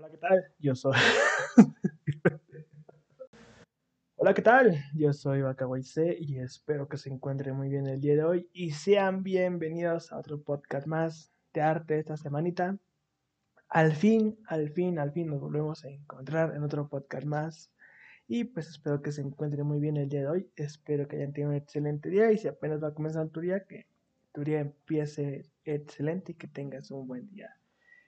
Hola, ¿qué tal? Yo soy. Hola, ¿qué tal? Yo soy C y espero que se encuentren muy bien el día de hoy y sean bienvenidos a otro podcast más de arte esta semanita. Al fin, al fin, al fin nos volvemos a encontrar en otro podcast más. Y pues espero que se encuentren muy bien el día de hoy. Espero que hayan tenido un excelente día y si apenas va a comenzar tu día, que tu día empiece excelente y que tengas un buen día.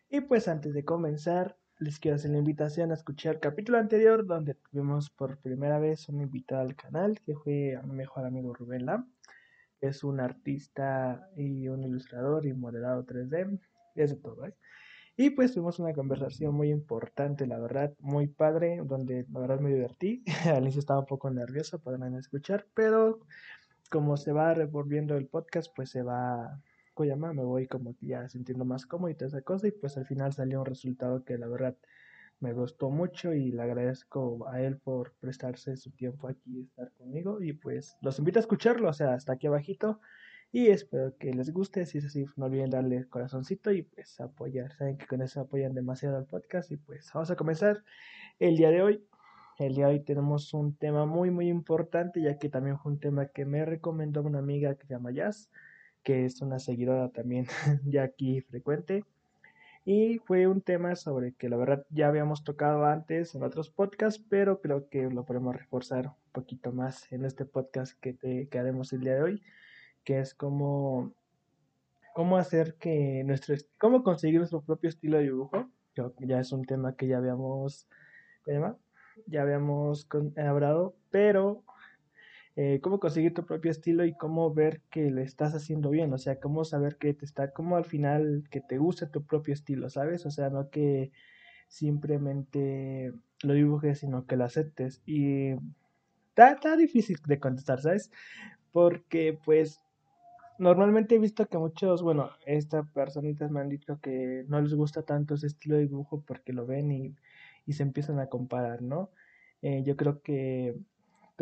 Y pues antes de comenzar, les quiero hacer la invitación a escuchar el capítulo anterior donde tuvimos por primera vez un invitado al canal que fue a mi mejor amigo Rubén Lam. Es un artista y un ilustrador y modelado 3D. Es de todo, ¿eh? Y pues tuvimos una conversación muy importante, la verdad, muy padre, donde la verdad me divertí. Al inicio estaba un poco nervioso no escuchar, pero como se va revolviendo el podcast, pues se va llama, me voy como ya sintiendo más cómodo y toda esa cosa. Y pues al final salió un resultado que la verdad me gustó mucho y le agradezco a él por prestarse su tiempo aquí y estar conmigo. Y pues los invito a escucharlo, o sea, hasta aquí abajito. Y espero que les guste. Si es así, no olviden darle corazoncito y pues apoyar. Saben que con eso apoyan demasiado al podcast. Y pues vamos a comenzar el día de hoy. El día de hoy tenemos un tema muy muy importante ya que también fue un tema que me recomendó una amiga que se llama Jazz que es una seguidora también ya aquí frecuente. Y fue un tema sobre que la verdad ya habíamos tocado antes en otros podcasts, pero creo que lo podemos reforzar un poquito más en este podcast que, te, que haremos el día de hoy, que es cómo, cómo hacer que nuestro, cómo conseguir nuestro propio estilo de dibujo. Ya es un tema que ya habíamos, Ya habíamos hablado, pero eh, cómo conseguir tu propio estilo y cómo ver que le estás haciendo bien, o sea, cómo saber que te está, cómo al final que te guste tu propio estilo, ¿sabes? O sea, no que simplemente lo dibujes, sino que lo aceptes. Y está, está difícil de contestar, ¿sabes? Porque pues normalmente he visto que muchos, bueno, estas personitas me han dicho que no les gusta tanto ese estilo de dibujo porque lo ven y, y se empiezan a comparar, ¿no? Eh, yo creo que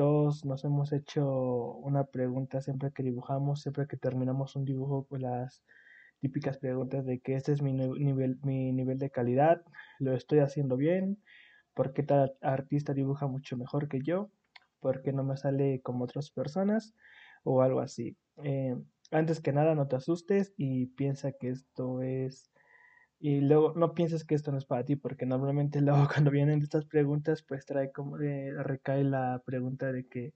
todos nos hemos hecho una pregunta siempre que dibujamos, siempre que terminamos un dibujo, pues las típicas preguntas de que este es mi nivel, mi nivel de calidad, lo estoy haciendo bien, por qué tal artista dibuja mucho mejor que yo, por qué no me sale como otras personas o algo así. Eh, antes que nada, no te asustes y piensa que esto es y luego no pienses que esto no es para ti, porque normalmente luego cuando vienen estas preguntas, pues trae como de, recae la pregunta de que,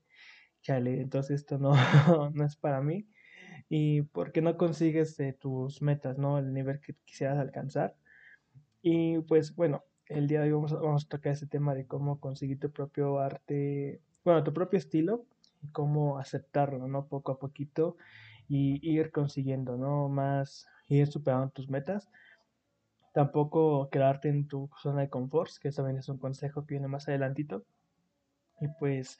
chale, entonces esto no, no es para mí. Y porque no consigues eh, tus metas, ¿no? El nivel que quisieras alcanzar. Y pues bueno, el día de hoy vamos, vamos a tocar ese tema de cómo conseguir tu propio arte, bueno, tu propio estilo, y cómo aceptarlo, ¿no? Poco a poquito y ir consiguiendo, ¿no? Más, ir superando tus metas Tampoco quedarte en tu zona de confort, que también es un consejo que viene más adelantito. Y pues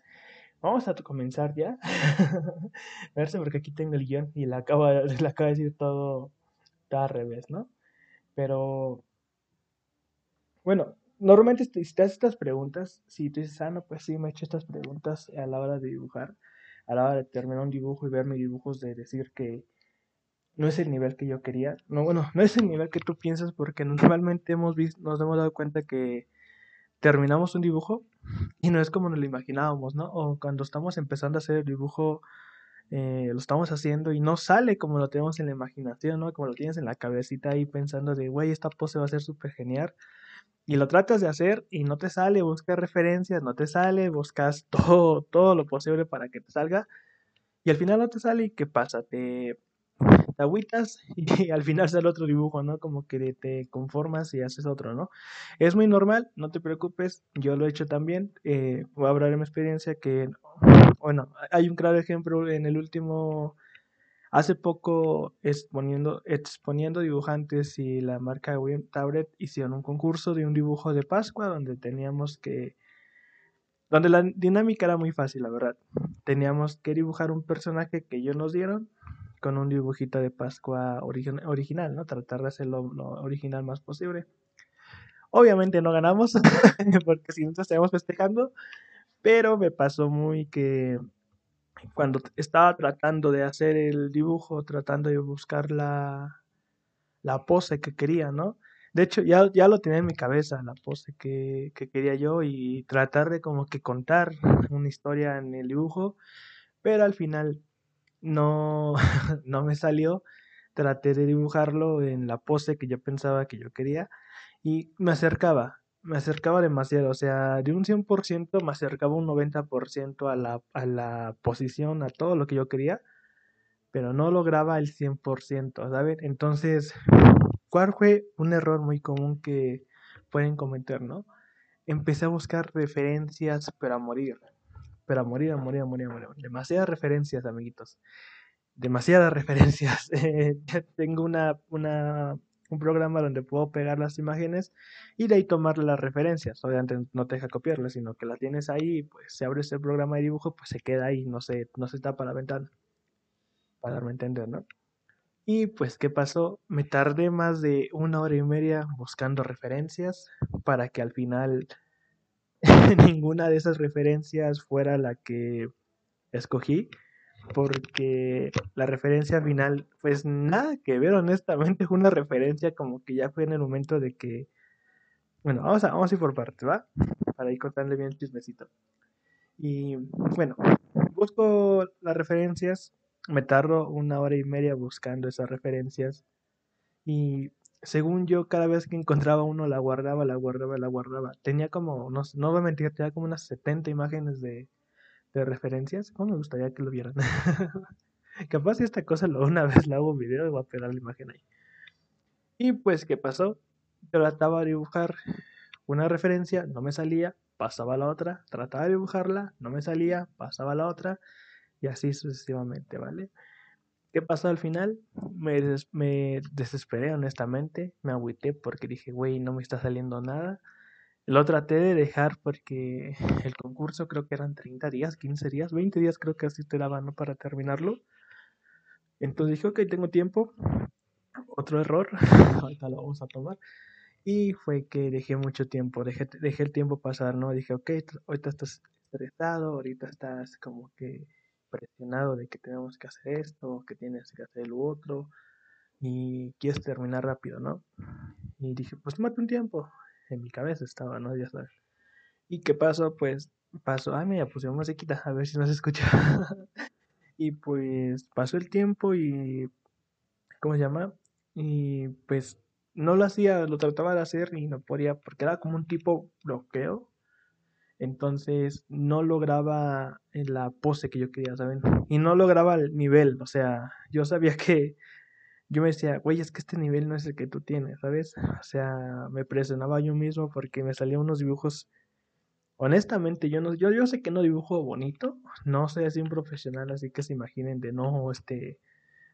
vamos a comenzar ya. a ver porque aquí tengo el guion y le acabo, le acabo de decir todo, todo al revés, ¿no? Pero bueno, normalmente si te haces estas preguntas, si tú dices, ah, no, pues sí, me he hecho estas preguntas a la hora de dibujar, a la hora de terminar un dibujo y ver mis dibujos, de decir que no es el nivel que yo quería. No, bueno, no es el nivel que tú piensas porque normalmente hemos visto, nos hemos dado cuenta que terminamos un dibujo y no es como nos lo imaginábamos, ¿no? O cuando estamos empezando a hacer el dibujo, eh, lo estamos haciendo y no sale como lo tenemos en la imaginación, ¿no? Como lo tienes en la cabecita ahí pensando de, güey, esta pose va a ser súper genial. Y lo tratas de hacer y no te sale, buscas referencias, no te sale, buscas todo, todo lo posible para que te salga. Y al final no te sale y ¿qué pasa? Te te agüitas y al final sale otro dibujo, ¿no? Como que te conformas y haces otro, ¿no? Es muy normal, no te preocupes, yo lo he hecho también, eh, voy a hablar de mi experiencia que, bueno, hay un claro ejemplo en el último, hace poco exponiendo, exponiendo dibujantes y la marca William Tablet hicieron un concurso de un dibujo de Pascua donde teníamos que donde la dinámica era muy fácil, la verdad. Teníamos que dibujar un personaje que ellos nos dieron con un dibujito de Pascua original, ¿no? Tratar de hacerlo lo original más posible. Obviamente no ganamos, porque si nosotros estábamos festejando, pero me pasó muy que cuando estaba tratando de hacer el dibujo, tratando de buscar la, la pose que quería, ¿no? De hecho, ya, ya lo tenía en mi cabeza, la pose que, que quería yo y tratar de como que contar una historia en el dibujo, pero al final no, no me salió. Traté de dibujarlo en la pose que yo pensaba que yo quería y me acercaba, me acercaba demasiado, o sea, de un 100% me acercaba un 90% a la, a la posición, a todo lo que yo quería, pero no lograba el 100%, ¿saben? Entonces, ¿cuál fue un error muy común que pueden cometer, no? Empecé a buscar referencias, pero a morir, pero a morir, a morir, a morir, a morir. Demasiadas referencias, amiguitos. Demasiadas referencias. tengo una, una un programa donde puedo pegar las imágenes y de ahí tomar las referencias. Obviamente no te deja copiarlas, sino que las tienes ahí, pues se abre ese programa de dibujo, pues se queda ahí, no se, no se tapa la ventana. Para darme entender, ¿no? Y pues, ¿qué pasó? Me tardé más de una hora y media buscando referencias para que al final ninguna de esas referencias fuera la que escogí porque la referencia final, pues nada que ver, honestamente, fue una referencia como que ya fue en el momento de que, bueno, vamos a, vamos a ir por partes, ¿va? Para ir cortarle bien el chismecito. Y bueno, busco las referencias, me tardo una hora y media buscando esas referencias y según yo, cada vez que encontraba uno, la guardaba, la guardaba, la guardaba. Tenía como, no, no voy a mentir, tenía como unas 70 imágenes de, de referencias. ¿Cómo me gustaría que lo vieran? Capaz si esta cosa lo una vez la hago un video y voy a pegar la imagen ahí. Y pues, ¿qué pasó? Trataba de dibujar una referencia, no me salía, pasaba la otra, trataba de dibujarla, no me salía, pasaba la otra, y así sucesivamente, ¿vale? ¿Qué pasó al final? Me, desesperé, honestamente, me agüité porque dije, güey, no me está saliendo nada. Lo traté de dejar porque el concurso creo que eran 30 días, 15 días, 20 días creo que así te daban para terminarlo. Entonces dije, ok, tengo tiempo. Otro error, ahorita lo vamos a tomar. Y fue que dejé mucho tiempo, dejé, dejé el tiempo pasar, ¿no? Dije, ok, ahorita estás estresado, ahorita estás como que presionado de que tenemos que hacer esto, que tienes que hacer lo otro, y quieres terminar rápido, ¿no? Y dije, pues tómate un tiempo, en mi cabeza estaba, ¿no? Ya sabes. ¿Y qué pasó? Pues pasó, ay, me puse musiquita, a ver si no se escucha. y pues pasó el tiempo y, ¿cómo se llama? Y pues no lo hacía, lo trataba de hacer y no podía, porque era como un tipo bloqueo. Entonces no lograba la pose que yo quería, ¿saben? Y no lograba el nivel, o sea, yo sabía que yo me decía, güey, es que este nivel no es el que tú tienes, ¿sabes? O sea, me presionaba yo mismo porque me salían unos dibujos. Honestamente, yo no, yo, yo sé que no dibujo bonito, no soy así un profesional, así que se imaginen de no, este,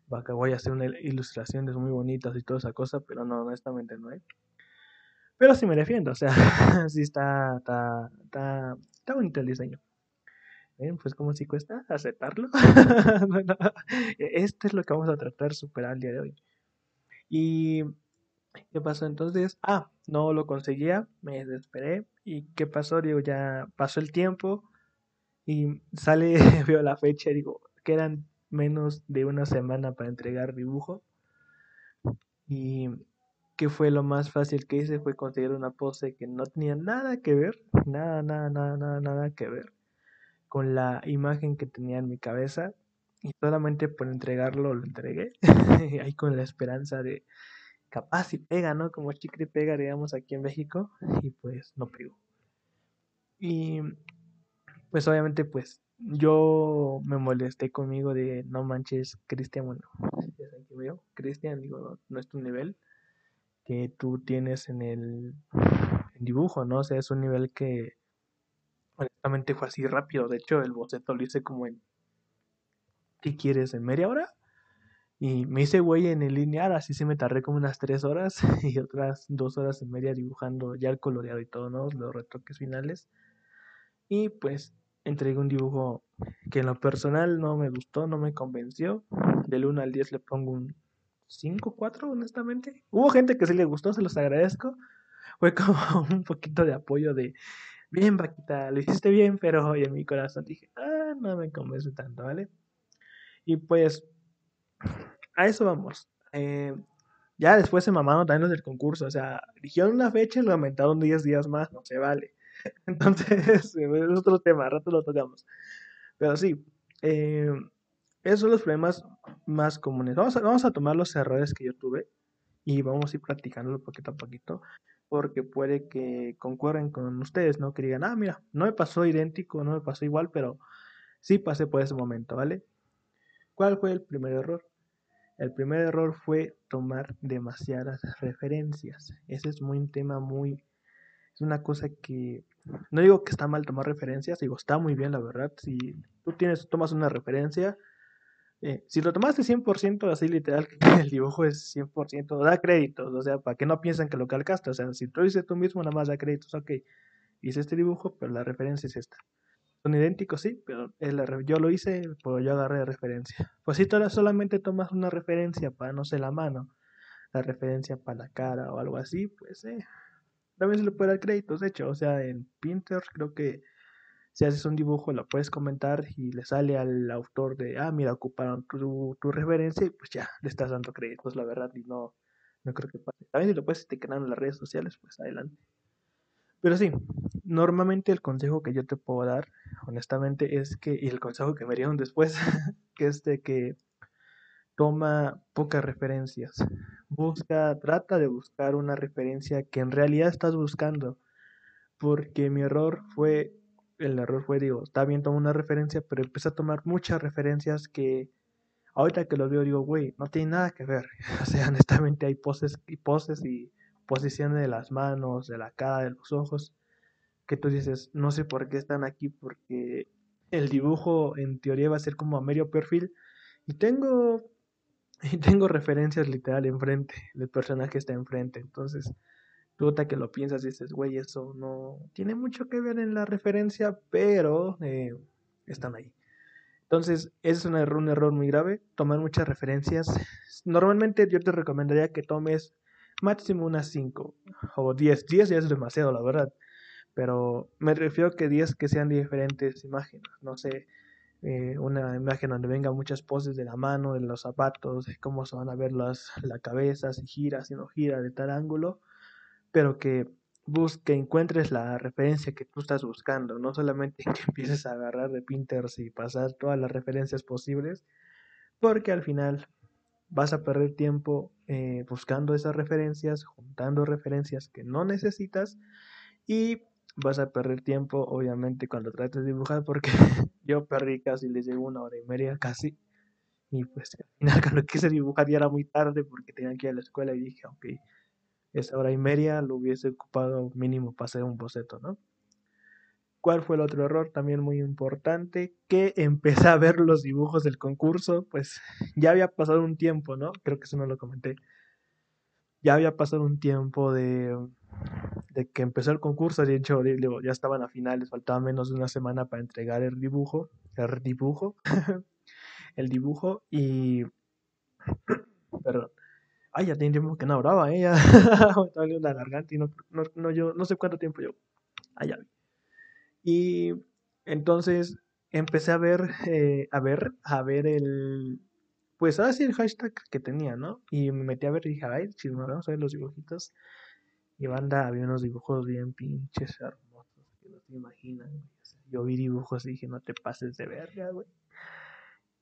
vaca, voy a hacer una ilustraciones muy bonitas y toda esa cosa, pero no, honestamente no hay. Pero sí me defiendo, o sea, sí está, está, está, está bonito el diseño pues como si cuesta aceptarlo. Esto es lo que vamos a tratar superar el día de hoy. ¿Y qué pasó entonces? Ah, no lo conseguía, me desesperé. ¿Y qué pasó? Digo, ya pasó el tiempo y sale, veo la fecha, digo, quedan menos de una semana para entregar dibujo. Y qué fue lo más fácil que hice fue conseguir una pose que no tenía nada que ver, nada, nada, nada, nada, nada que ver con la imagen que tenía en mi cabeza y solamente por entregarlo lo entregué, ahí con la esperanza de capaz y pega, ¿no? Como chicle pega, digamos, aquí en México, y pues no pegó. Y pues obviamente pues yo me molesté conmigo de no manches, Cristian, bueno, Cristian, digo, no es tu nivel que tú tienes en el dibujo, ¿no? O sea, es un nivel que honestamente fue así rápido. De hecho, el boceto lo hice como en. ¿Qué quieres? ¿En media hora? Y me hice güey en el lineal, así se me tardé como unas tres horas y otras dos horas y media dibujando ya el coloreado y todo, ¿no? Los retoques finales. Y pues entregué un dibujo que en lo personal no me gustó, no me convenció. Del 1 al 10 le pongo un 5, 4, honestamente. Hubo gente que sí le gustó, se los agradezco. Fue como un poquito de apoyo de bien, Paquita, lo hiciste bien, pero hoy en mi corazón dije, ah, no me convence tanto, ¿vale? Y pues, a eso vamos. Eh, Ya después se mamaron también los del concurso. O sea, dijeron una fecha y lo aumentaron 10 días más. No se vale. Entonces, es otro tema. A rato lo tocamos. Pero sí, eh, esos son los problemas más comunes. Vamos a, vamos a tomar los errores que yo tuve y vamos a ir practicándolo poquito a poquito porque puede que concuerden con ustedes, ¿no? Que digan, ah, mira, no me pasó idéntico, no me pasó igual, pero sí pasé por ese momento, ¿vale? ¿Cuál fue el primer error? El primer error fue tomar demasiadas referencias. Ese es muy un tema muy... Es una cosa que... No digo que está mal tomar referencias, digo, está muy bien, la verdad. Si tú tienes, tomas una referencia, eh, si lo tomaste 100% así literal, el dibujo es 100%, da créditos, o sea, para que no piensen que lo calcaste, o sea, si tú dices tú mismo, nada más da créditos, ok, hice este dibujo, pero la referencia es esta. Son idénticos, sí, pero yo lo hice, pues yo agarré de referencia. Pues si tú solamente tomas una referencia para, no sé, la mano, la referencia para la cara o algo así, pues eh, también se le puede dar créditos, de hecho, o sea, en Pinterest creo que si haces un dibujo lo puedes comentar y le sale al autor de, ah, mira, ocuparon tu, tu referencia y pues ya, le estás dando créditos, la verdad, y no, no creo que pase. También si lo puedes etiquetar en las redes sociales, pues adelante. Pero sí, normalmente el consejo que yo te puedo dar, honestamente, es que, y el consejo que me dieron después, que es de que toma pocas referencias. Busca, trata de buscar una referencia que en realidad estás buscando. Porque mi error fue, el error fue, digo, está bien, toma una referencia, pero empecé a tomar muchas referencias que ahorita que lo veo digo, güey, no tiene nada que ver. O sea, honestamente hay poses y poses y posiciones de las manos, de la cara, de los ojos, que tú dices, no sé por qué están aquí, porque el dibujo en teoría va a ser como a medio perfil y tengo y tengo referencias literal enfrente, el personaje está enfrente, entonces tú que lo piensas y dices, güey, eso no tiene mucho que ver en la referencia, pero eh, están ahí. Entonces, ese es un error, un error muy grave, tomar muchas referencias. Normalmente yo te recomendaría que tomes máximo unas 5 o 10. 10 ya es demasiado, la verdad. Pero me refiero que 10 que sean diferentes imágenes. No sé, eh, una imagen donde vengan muchas poses de la mano, de los zapatos, de cómo se van a ver las, la cabeza, si gira, si no gira, de tal ángulo. Pero que busque, encuentres la referencia que tú estás buscando. No solamente que empieces a agarrar de Pinterest y pasar todas las referencias posibles. Porque al final vas a perder tiempo eh, buscando esas referencias, juntando referencias que no necesitas y vas a perder tiempo obviamente cuando trates de dibujar porque yo perdí casi, les llevo una hora y media casi y pues al final cuando quise dibujar ya era muy tarde porque tenía que ir a la escuela y dije, ok, esa hora y media lo hubiese ocupado mínimo para hacer un boceto, ¿no? ¿Cuál fue el otro error también muy importante? Que empecé a ver los dibujos del concurso, pues ya había pasado un tiempo, ¿no? Creo que eso no lo comenté. Ya había pasado un tiempo de, de que empezó el concurso, de hecho ya estaban a finales, faltaba menos de una semana para entregar el dibujo, el dibujo, el dibujo y... Perdón. Ay, ya tiene tiempo que no hablaba, ¿eh? Ya me la garganta y no, no, no, yo, no sé cuánto tiempo yo. Ah, ya y entonces empecé a ver, eh, a ver, a ver el, pues ahora sí el hashtag que tenía, ¿no? Y me metí a ver y dije, ay, si vamos a ver los dibujitos. Y banda, había unos dibujos bien pinches hermosos, te imaginan. yo vi dibujos y dije, no te pases de verga, güey.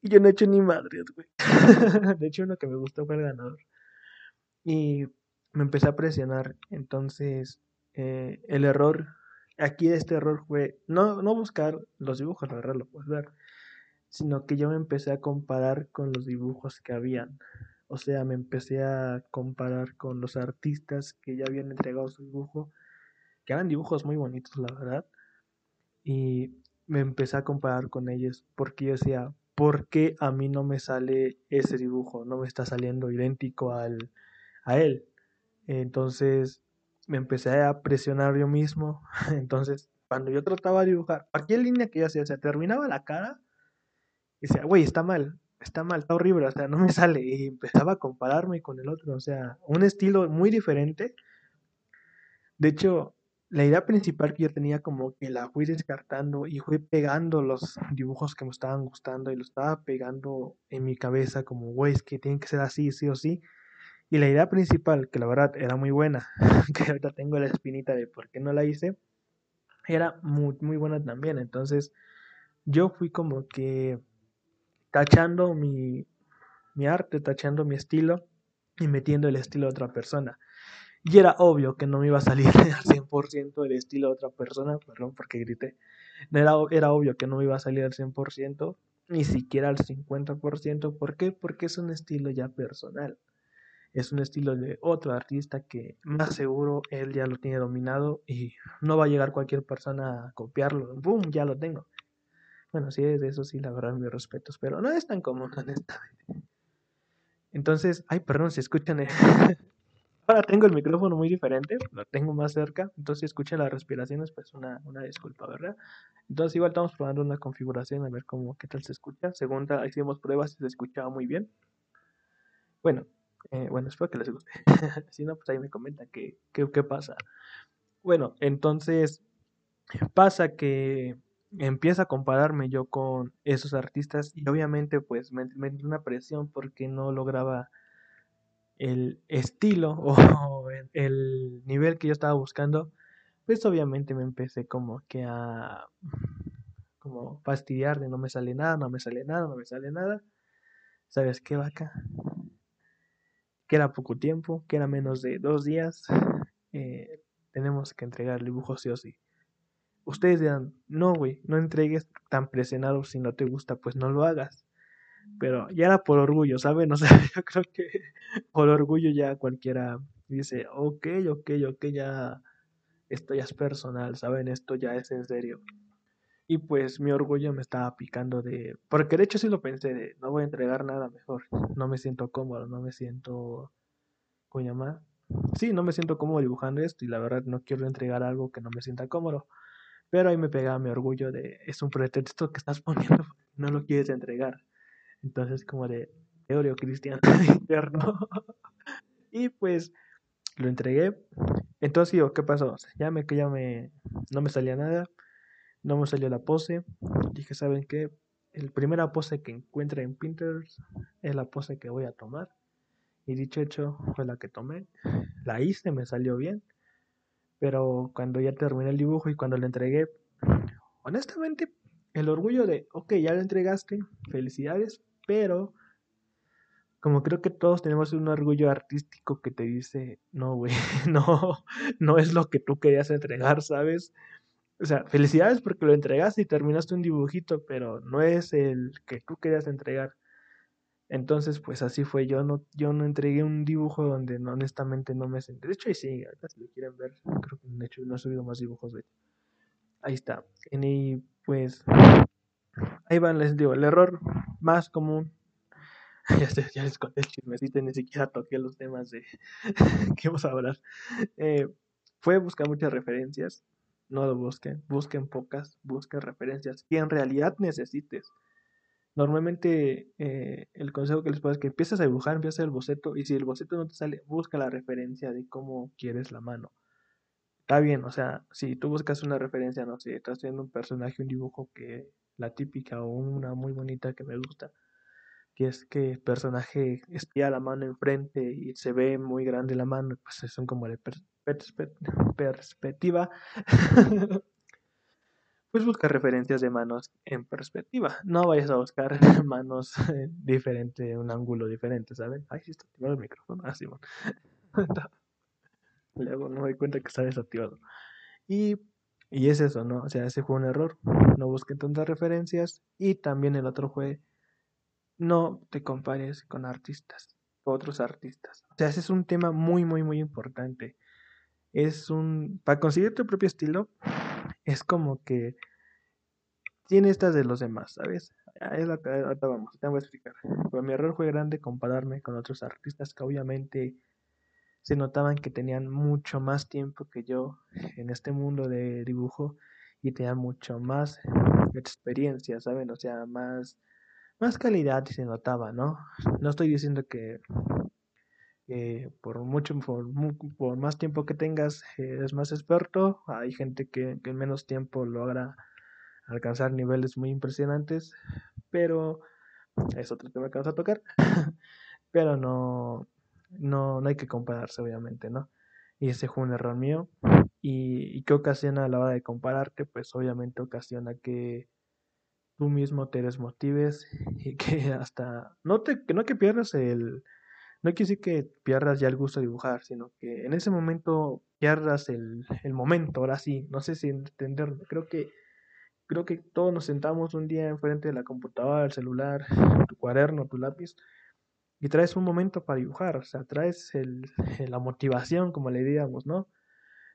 Y yo no he hecho ni madres, güey. de hecho, uno que me gustó fue el ganador. Y me empecé a presionar. Entonces, eh, el error aquí este error fue no, no buscar los dibujos, la verdad lo puedes ver, sino que yo me empecé a comparar con los dibujos que habían. O sea, me empecé a comparar con los artistas que ya habían entregado su dibujo, que eran dibujos muy bonitos, la verdad. Y me empecé a comparar con ellos porque yo decía, ¿por qué a mí no me sale ese dibujo? No me está saliendo idéntico al, a él. Entonces me empecé a presionar yo mismo. Entonces, cuando yo trataba de dibujar, cualquier línea que yo hacía, terminaba la cara y decía, güey, está mal, está mal, está horrible, o sea, no me sale. Y empezaba a compararme con el otro, o sea, un estilo muy diferente. De hecho, la idea principal que yo tenía como que la fui descartando y fui pegando los dibujos que me estaban gustando y lo estaba pegando en mi cabeza como, güey, es que tiene que ser así, sí o sí. Y la idea principal, que la verdad era muy buena, que ahorita tengo la espinita de por qué no la hice, era muy, muy buena también. Entonces, yo fui como que tachando mi, mi arte, tachando mi estilo y metiendo el estilo de otra persona. Y era obvio que no me iba a salir al 100% el estilo de otra persona, perdón porque grité. Era, era obvio que no me iba a salir al 100%, ni siquiera al 50%. ¿Por qué? Porque es un estilo ya personal. Es un estilo de otro artista que más seguro él ya lo tiene dominado y no va a llegar cualquier persona a copiarlo. ¡Bum! Ya lo tengo. Bueno, sí, de eso sí, la verdad, mis respetos, pero no es tan común, honestamente. Entonces, ay, perdón, si escuchan. Ahora tengo el micrófono muy diferente, lo tengo más cerca, entonces si escuchan las respiraciones, pues una, una disculpa, ¿verdad? Entonces igual estamos probando una configuración a ver cómo, qué tal se escucha. Segunda, hicimos pruebas y se escuchaba muy bien. Bueno, eh, bueno, espero que les guste. si no, pues ahí me comenta qué, qué, qué pasa. Bueno, entonces pasa que empieza a compararme yo con esos artistas y obviamente pues me, me una presión porque no lograba el estilo o el nivel que yo estaba buscando, pues obviamente me empecé como que a como fastidiar de no me sale nada, no me sale nada, no me sale nada. ¿Sabes qué, vaca? Que era poco tiempo, que era menos de dos días. Eh, tenemos que entregar el dibujo sí o sí. Ustedes dirán, no, güey, no entregues tan presionado si no te gusta, pues no lo hagas. Pero ya era por orgullo, ¿saben? O sea, yo creo que por orgullo ya cualquiera dice, ok, ok, ok, ya esto ya es personal, ¿saben? Esto ya es en serio. Y pues mi orgullo me estaba picando de... Porque de hecho sí lo pensé, de no voy a entregar nada mejor. No me siento cómodo, no me siento... ¿Cómo llamar? Sí, no me siento cómodo dibujando esto y la verdad no quiero entregar algo que no me sienta cómodo. Pero ahí me pegaba mi orgullo de... Es un pretexto que estás poniendo, no lo quieres entregar. Entonces, como de teorio cristiano interno. y pues lo entregué. Entonces digo, ¿qué pasó? ya me, que ya me, no me salía nada, no me salió la pose. Dije, ¿saben qué? El primera pose que encuentre en Pinterest es la pose que voy a tomar. Y dicho hecho, fue la que tomé. La hice, me salió bien. Pero cuando ya terminé el dibujo y cuando lo entregué, honestamente, el orgullo de, ok, ya lo entregaste, felicidades, pero como creo que todos tenemos un orgullo artístico que te dice, no, güey, no, no es lo que tú querías entregar, ¿sabes? O sea, felicidades porque lo entregaste y terminaste un dibujito, pero no es el que tú querías entregar. Entonces, pues así fue. Yo no, yo no entregué un dibujo donde honestamente no me sentí. De hecho, ahí sí, si lo quieren ver, creo que de hecho no he subido más dibujos de Ahí está. Y pues ahí van, les digo, el error más común. ya, les conté el chismecito y ni siquiera toqué los temas de que vamos a hablar. Eh, fue buscar muchas referencias. No lo busquen, busquen pocas, busquen referencias que en realidad necesites. Normalmente eh, el consejo que les puedo es que empieces a dibujar, empieces el boceto y si el boceto no te sale, busca la referencia de cómo quieres la mano. Está bien, o sea, si tú buscas una referencia, no sé, estás haciendo un personaje, un dibujo que la típica o una muy bonita que me gusta, que es que el personaje espía la mano enfrente y se ve muy grande la mano, pues son como de perspectiva. pues busca referencias de manos en perspectiva. No vayas a buscar manos diferente, un ángulo diferente, ¿saben? Ay, sí está activado el micrófono. Ah, sí. Luego no me doy cuenta que está desactivado. Y y es eso, ¿no? O sea, ese fue un error. No busquen tantas referencias. Y también el otro fue, no te compares con artistas, otros artistas. O sea, ese es un tema muy, muy, muy importante. Es un, para conseguir tu propio estilo, es como que tiene estas de los demás, ¿sabes? Es la que vamos, te voy a explicar. Pero mi error fue grande compararme con otros artistas que obviamente se notaban que tenían mucho más tiempo que yo en este mundo de dibujo y tenían mucho más experiencia, ¿saben? O sea, más, más calidad se notaba, ¿no? No estoy diciendo que por mucho, por, más tiempo que tengas, eres más experto. Hay gente que, en menos tiempo logra alcanzar niveles muy impresionantes, pero es otro tema que vamos a tocar. pero no, no, no hay que compararse, obviamente, ¿no? Y ese fue un error mío. ¿Y, y qué ocasiona a la hora de compararte? Pues obviamente ocasiona que tú mismo te desmotives y que hasta, no, te, que no que pierdas el, no quiere decir que pierdas ya el gusto de dibujar, sino que en ese momento pierdas el, el momento, ahora sí, no sé si entenderlo, creo que creo que todos nos sentamos un día enfrente de la computadora, el celular, tu cuaderno, tu lápiz, y traes un momento para dibujar, o sea, traes el, la motivación, como le diríamos, ¿no?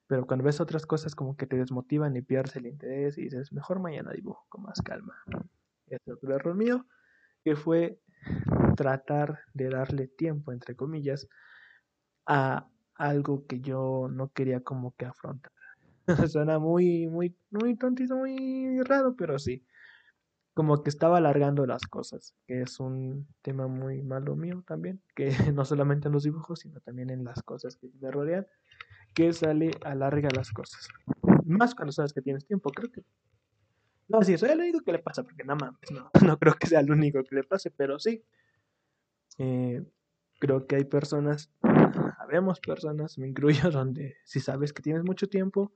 Pero cuando ves otras cosas como que te desmotivan y pierdes el interés y dices, mejor mañana dibujo con más calma. Este es otro error mío, que fue tratar de darle tiempo, entre comillas, a algo que yo no quería como que afrontar. Suena muy, muy, muy tontito, muy raro, pero sí. Como que estaba alargando las cosas, que es un tema muy malo mío también, que no solamente en los dibujos, sino también en las cosas que me rodean, que sale alarga las cosas. Más cuando sabes que tienes tiempo, creo que... No, sí, soy el único que le pasa, porque nada más, no, no creo que sea el único que le pase, pero sí. Eh, creo que hay personas, habemos personas, me incluyo, donde si sabes que tienes mucho tiempo,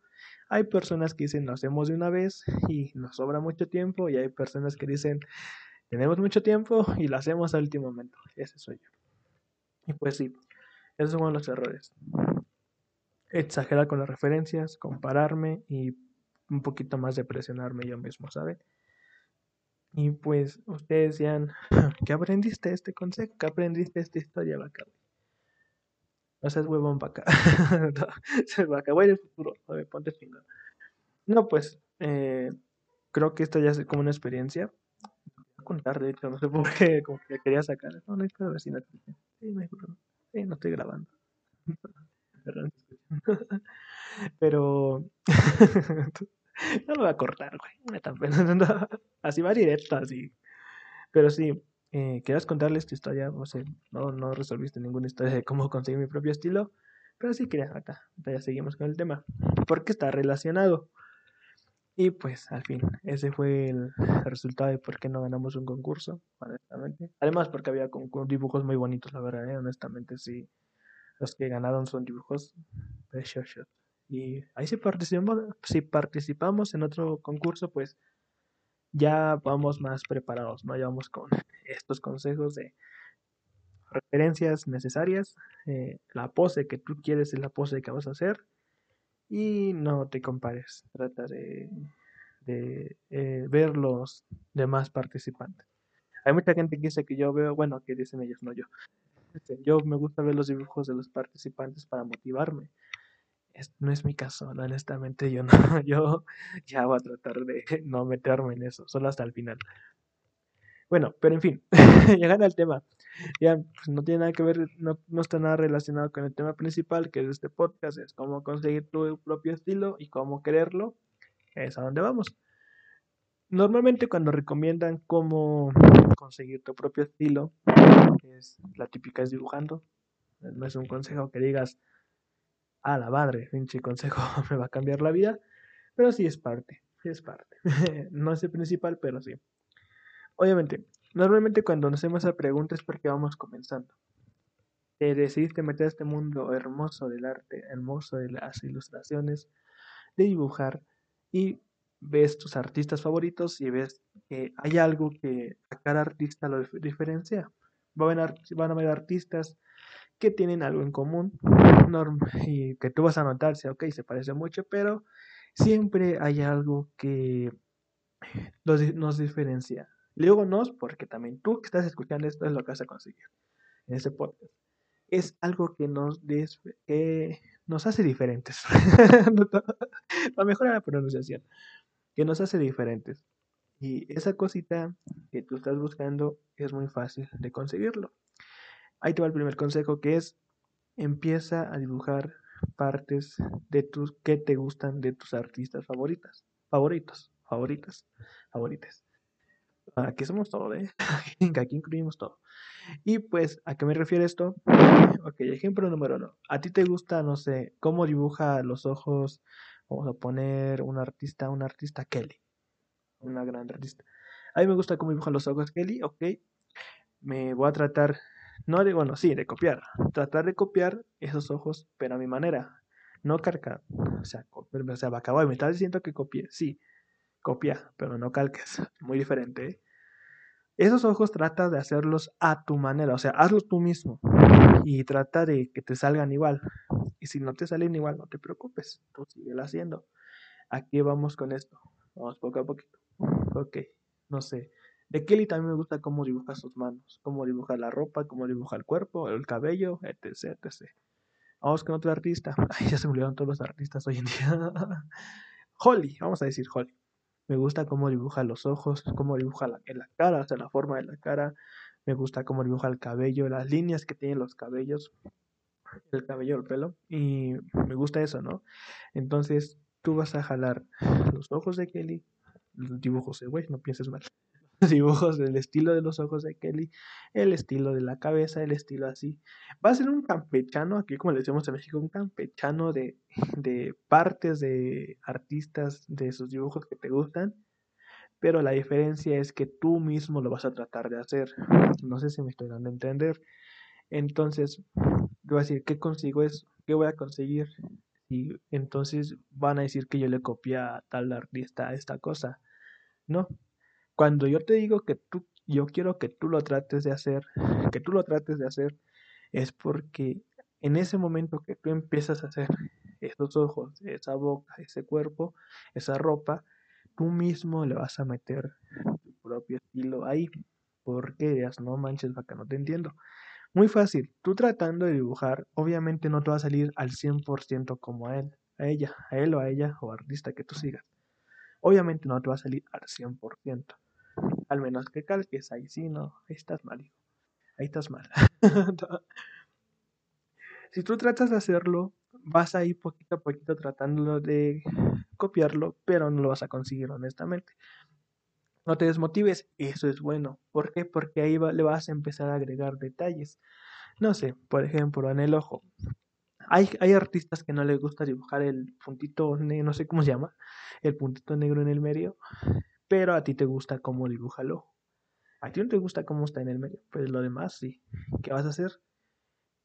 hay personas que dicen lo hacemos de una vez y nos sobra mucho tiempo, y hay personas que dicen tenemos mucho tiempo y lo hacemos al último momento. Ese soy yo. Y pues sí, esos son los errores exagerar con las referencias, compararme y un poquito más de presionarme yo mismo, ¿saben? Y pues ustedes decían, ¿qué aprendiste este consejo? ¿Qué aprendiste esta historia, vaca? No seas huevón, vaca. no, vaca, voy del futuro, ver, ponte chingón. No, pues, eh, creo que esto ya es como una experiencia. Voy a contar, de hecho, no sé por qué, como que quería sacar. No, no hay problema, si no, sí, sí, no estoy grabando. Pero no lo voy a cortar, güey. Así va directo, así. Pero sí, eh, querías contarles tu historia. O sea, no, no resolviste ninguna historia de cómo conseguir mi propio estilo. Pero sí quería acá. Ya seguimos con el tema. Porque está relacionado. Y pues al fin, ese fue el resultado de por qué no ganamos un concurso, honestamente. Además porque había dibujos muy bonitos, la verdad, ¿eh? honestamente sí los que ganaron son dibujos preciosos. Y ahí si participamos, si participamos en otro concurso, pues ya vamos más preparados, ¿no? Ya vamos con estos consejos de referencias necesarias, eh, la pose que tú quieres es la pose que vas a hacer y no te compares, trata de, eh, ver los demás participantes. Hay mucha gente que dice que yo veo, bueno, que dicen ellos, no yo, este, yo me gusta ver los dibujos de los participantes para motivarme. No es mi caso, honestamente yo no, yo ya voy a tratar de no meterme en eso, solo hasta el final. Bueno, pero en fin, llegando al tema, ya pues, no tiene nada que ver, no, no, está nada relacionado con el tema principal que es este podcast, es cómo conseguir tu propio estilo y cómo quererlo, es a donde vamos. Normalmente cuando recomiendan cómo conseguir tu propio estilo, es la típica es dibujando. No es un consejo que digas, a la madre, pinche consejo me va a cambiar la vida, pero sí es parte, es parte. no es el principal, pero sí. Obviamente, normalmente cuando nos hacemos esa pregunta es porque vamos comenzando. Te decidiste meter a este mundo hermoso del arte, hermoso de las ilustraciones, de dibujar y ves tus artistas favoritos y ves que hay algo que a cada artista lo diferencia. Van a, van a haber artistas que tienen algo en común y que tú vas a notar, si ok, se parece mucho, pero siempre hay algo que nos, nos diferencia. Luego nos, porque también tú que estás escuchando esto es lo que vas a conseguir en ese podcast. Es algo que nos, que nos hace diferentes. Para mejorar la pronunciación que nos hace diferentes. Y esa cosita que tú estás buscando es muy fácil de conseguirlo. Ahí te va el primer consejo que es empieza a dibujar partes de tus que te gustan de tus artistas favoritas, favoritos, favoritas, favoritas. Aquí somos todo, ¿eh? Aquí incluimos todo. Y pues, ¿a qué me refiere esto? Ok, ejemplo número uno. A ti te gusta, no sé, cómo dibuja los ojos Vamos a poner un artista, un artista Kelly. Una gran artista. A mí me gusta cómo dibujan los ojos Kelly, ok. Me voy a tratar No de, bueno, sí, de copiar. Tratar de copiar esos ojos, pero a mi manera. No cargar. O sea, o sea, acabo me estás diciendo que copie. Sí, copia, pero no calques. Muy diferente. Esos ojos trata de hacerlos a tu manera, o sea, hazlos tú mismo y trata de que te salgan igual. Y si no te salen igual, no te preocupes, tú sigue haciendo. Aquí vamos con esto. Vamos poco a poquito. Ok, no sé. De Kelly también me gusta cómo dibuja sus manos, cómo dibuja la ropa, cómo dibuja el cuerpo, el cabello, etc, etc. Vamos con otro artista. Ay, ya se me todos los artistas hoy en día. Holly, vamos a decir Holly. Me gusta cómo dibuja los ojos, cómo dibuja la, la cara, o sea, la forma de la cara. Me gusta cómo dibuja el cabello, las líneas que tienen los cabellos, el cabello, el pelo. Y me gusta eso, ¿no? Entonces, tú vas a jalar los ojos de Kelly, los dibujos de güey, no pienses mal. Dibujos del estilo de los ojos de Kelly, el estilo de la cabeza, el estilo así. Va a ser un campechano, aquí como le decimos en México, un campechano de, de partes de artistas de esos dibujos que te gustan. Pero la diferencia es que tú mismo lo vas a tratar de hacer. No sé si me estoy dando a entender. Entonces, voy a decir, ¿qué consigo eso? ¿Qué voy a conseguir? Y entonces van a decir que yo le copié a tal artista esta cosa. No. Cuando yo te digo que tú, yo quiero que tú lo trates de hacer, que tú lo trates de hacer, es porque en ese momento que tú empiezas a hacer esos ojos, esa boca, ese cuerpo, esa ropa, tú mismo le vas a meter tu propio estilo ahí. Porque digas, no manches, vaca, no te entiendo. Muy fácil, tú tratando de dibujar, obviamente no te va a salir al 100% como a él, a ella, a él o a ella o artista que tú sigas. Obviamente no te va a salir al 100%. Al menos que calques, ahí sí, no, ahí estás mal, Ahí estás mal. si tú tratas de hacerlo, vas a ir poquito a poquito tratando de copiarlo, pero no lo vas a conseguir honestamente. No te desmotives, eso es bueno. ¿Por qué? Porque ahí le vas a empezar a agregar detalles. No sé, por ejemplo, en el ojo. Hay, hay artistas que no les gusta dibujar el puntito no sé cómo se llama, el puntito negro en el medio, pero a ti te gusta cómo ojo. A ti no te gusta cómo está en el medio, pues lo demás sí. ¿Qué vas a hacer?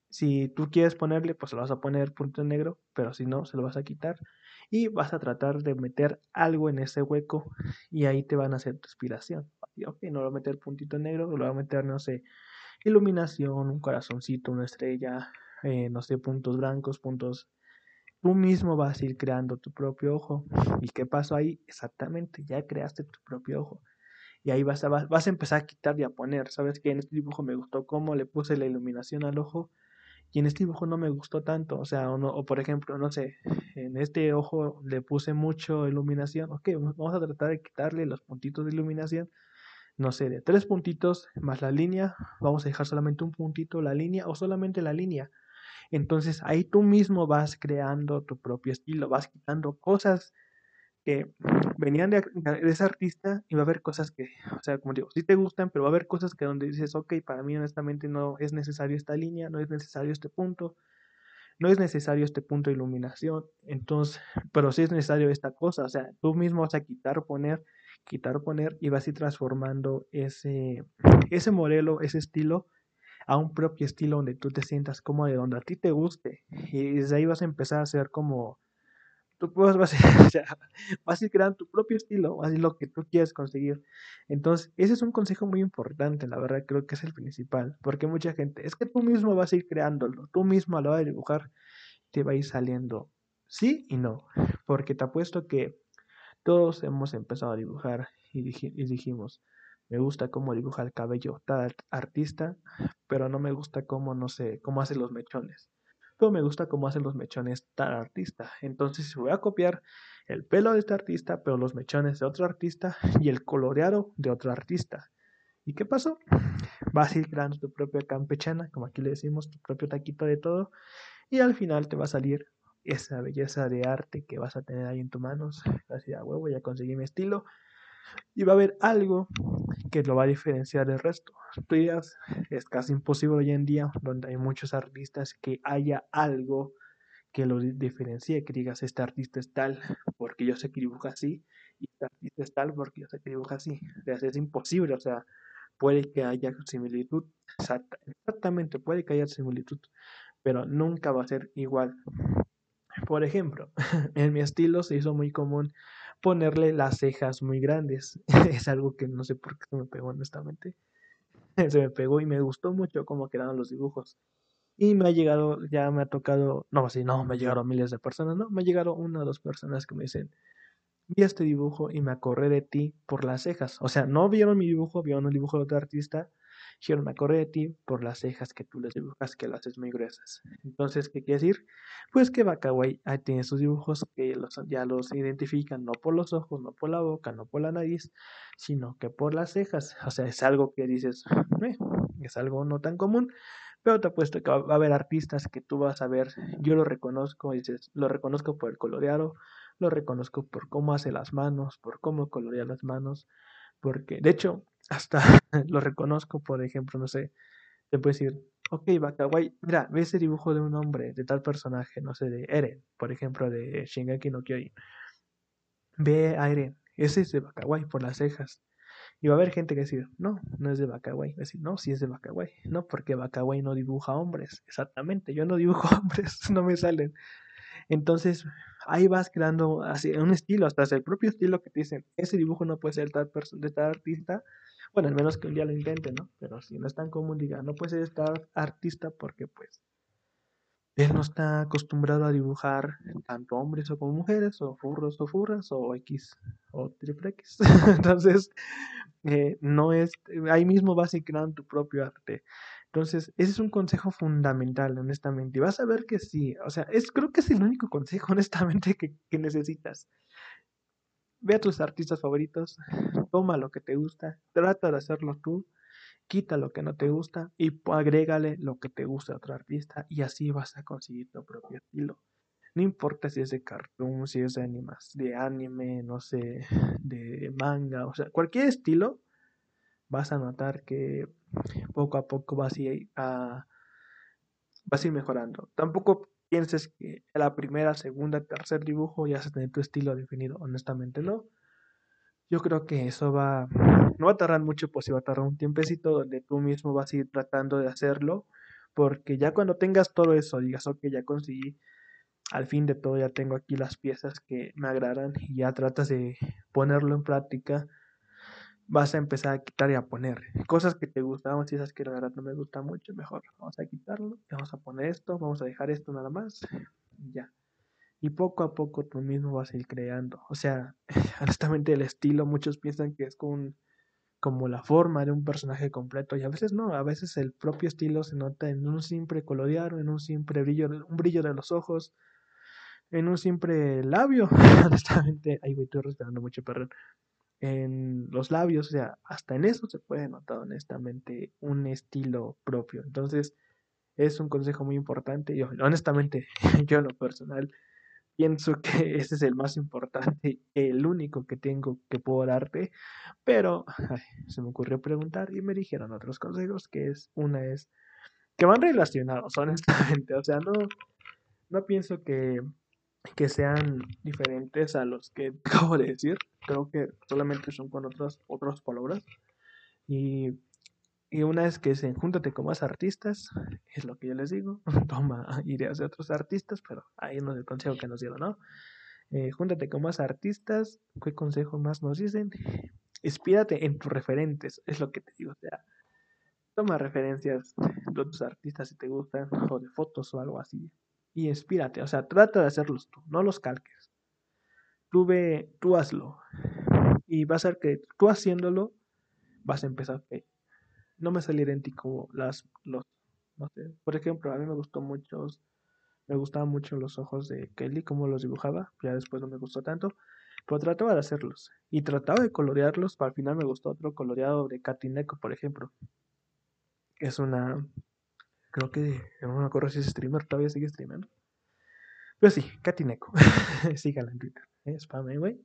Si tú quieres ponerle, pues lo vas a poner punto negro, pero si no, se lo vas a quitar y vas a tratar de meter algo en ese hueco y ahí te van a hacer tu inspiración. Ok, no lo voy a meter puntito negro, lo voy a meter, no sé, iluminación, un corazoncito, una estrella, eh, no sé, puntos blancos, puntos... Tú mismo vas a ir creando tu propio ojo. ¿Y qué pasó ahí? Exactamente, ya creaste tu propio ojo. Y ahí vas a, vas a empezar a quitar y a poner. ¿Sabes que En este dibujo me gustó cómo le puse la iluminación al ojo y en este dibujo no me gustó tanto, o sea, o, o por ejemplo, no sé, en este ojo le puse mucho iluminación, ok, vamos a tratar de quitarle los puntitos de iluminación, no sé, de tres puntitos más la línea, vamos a dejar solamente un puntito la línea o solamente la línea. Entonces ahí tú mismo vas creando tu propio estilo, vas quitando cosas que venían de, ese artista y va a haber cosas que, o sea, como digo, sí te gustan, pero va a haber cosas que donde dices, ok, para mí honestamente no es necesario esta línea, no es necesario este punto, no es necesario este punto de iluminación, entonces, pero sí es necesario esta cosa, o sea, tú mismo vas a quitar, poner, quitar, poner y vas a ir transformando ese, ese modelo, ese estilo a un propio estilo donde tú te sientas cómodo, donde a ti te guste y desde ahí vas a empezar a hacer como tú vas, vas, vas a ir creando tu propio estilo, así lo que tú quieres conseguir. Entonces, ese es un consejo muy importante, la verdad, creo que es el principal, porque mucha gente, es que tú mismo vas a ir creándolo, tú mismo a la hora de dibujar te va a ir saliendo sí y no, porque te apuesto que todos hemos empezado a dibujar y dijimos, me gusta cómo dibuja el cabello tal artista, pero no me gusta cómo, no sé, cómo hace los mechones me gusta cómo hacen los mechones tal artista. Entonces voy a copiar el pelo de este artista, pero los mechones de otro artista y el coloreado de otro artista. ¿Y qué pasó? Vas a ir creando tu propia campechana, como aquí le decimos, tu propio taquito de todo, y al final te va a salir esa belleza de arte que vas a tener ahí en tus manos. Así a huevo, ya conseguí mi estilo. Y va a haber algo que lo va a diferenciar del resto. Tú es casi imposible hoy en día, donde hay muchos artistas, que haya algo que lo diferencie, que digas, este artista es tal porque yo sé que dibuja así, y este artista es tal porque yo sé que dibuja así. O sea, es imposible, o sea, puede que haya similitud, exactamente, puede que haya similitud, pero nunca va a ser igual. Por ejemplo, en mi estilo se hizo muy común ponerle las cejas muy grandes. es algo que no sé por qué se me pegó honestamente. se me pegó y me gustó mucho cómo quedaron los dibujos. Y me ha llegado, ya me ha tocado, no, así no, me llegaron miles de personas, no, me ha llegado una o dos personas que me dicen, vi este dibujo y me acordé de ti por las cejas. O sea, no vieron mi dibujo, vieron el dibujo de otro artista, dijeron, me acordé de ti por las cejas que tú les dibujas, que las haces muy gruesas. Entonces, ¿qué quiere decir? Pues que Bakawai tiene sus dibujos que los, ya los identifican no por los ojos, no por la boca, no por la nariz, sino que por las cejas. O sea, es algo que dices, eh, es algo no tan común, pero te apuesto que va a haber artistas que tú vas a ver, yo lo reconozco, dices, lo reconozco por el coloreado, lo reconozco por cómo hace las manos, por cómo colorea las manos, porque de hecho hasta lo reconozco, por ejemplo, no sé, te puedo decir, ok, Bakawai, mira, ve ese dibujo de un hombre, de tal personaje, no sé, de Eren, por ejemplo, de Shingeki no Kyojin. Ve a Eren, ese es de Bakawai por las cejas. Y va a haber gente que decir, no, no es de Bakawai. Decir, no, sí es de Bakawai. No, porque Bakawai no dibuja hombres. Exactamente, yo no dibujo hombres, no me salen. Entonces, ahí vas creando un estilo, hasta el propio estilo que te dicen, ese dibujo no puede ser tal de tal artista. Bueno, al menos que un día lo intente, ¿no? Pero si no es tan común, diga, no puede ser tal artista porque pues él no está acostumbrado a dibujar tanto hombres o como mujeres, o furros o furras, o X o triple X. Entonces, eh, no es, ahí mismo vas a creando tu propio arte. Entonces, ese es un consejo fundamental, honestamente. Y vas a ver que sí, o sea, es, creo que es el único consejo, honestamente, que, que necesitas. Ve a tus artistas favoritos, toma lo que te gusta, trata de hacerlo tú quita lo que no te gusta y agrégale lo que te gusta a otro artista y así vas a conseguir tu propio estilo. No importa si es de cartoon, si es de animas, de anime, no sé, de manga, o sea, cualquier estilo, vas a notar que poco a poco vas a ir, a, vas a ir mejorando. Tampoco pienses que la primera, segunda, tercer dibujo ya vas a tener tu estilo definido, honestamente no. Yo creo que eso va, no va a tardar mucho, pues sí va a tardar un tiempecito donde tú mismo vas a ir tratando de hacerlo, porque ya cuando tengas todo eso, digas, ok, ya conseguí, al fin de todo ya tengo aquí las piezas que me agradan y ya tratas de ponerlo en práctica, vas a empezar a quitar y a poner cosas que te gustaban, si esas que la verdad no me gusta mucho, mejor vamos a quitarlo, vamos a poner esto, vamos a dejar esto nada más, ya. Y poco a poco tú mismo vas a ir creando. O sea, honestamente el estilo, muchos piensan que es con, como la forma de un personaje completo y a veces no, a veces el propio estilo se nota en un simple colorear, en un simple brillo, un brillo de los ojos, en un simple labio. honestamente, ahí voy, estoy respirando mucho, perdón. En los labios, o sea, hasta en eso se puede notar honestamente un estilo propio. Entonces, es un consejo muy importante. Yo, honestamente, yo en lo personal, pienso que ese es el más importante, el único que tengo que puedo darte, pero se me ocurrió preguntar y me dijeron otros consejos, que es, una es, que van relacionados, honestamente, o sea, no, no pienso que, que sean diferentes a los que acabo de decir, creo que solamente son con otras, otras palabras, y y una es que se júntate con más artistas, es lo que yo les digo. Toma ideas de otros artistas, pero ahí no es el consejo que nos dieron, ¿no? Eh, júntate con más artistas. ¿Qué consejo más nos dicen? Inspírate en tus referentes, es lo que te digo. O sea, toma referencias de otros artistas si te gustan, o de fotos o algo así. Y inspírate, o sea, trata de hacerlos tú, no los calques. Tú ve, tú hazlo. Y va a ser que tú haciéndolo vas a empezar no me sale idéntico las, los, no sé, por ejemplo, a mí me gustó mucho, me gustaban mucho los ojos de Kelly, como los dibujaba, ya después no me gustó tanto, pero trataba de hacerlos, y trataba de colorearlos, para al final me gustó otro coloreado de Katineko, por ejemplo, es una, creo que, no me acuerdo si es streamer, todavía sigue streamando, pero sí, Katineko, síganla en Twitter, ¿eh? spam, güey,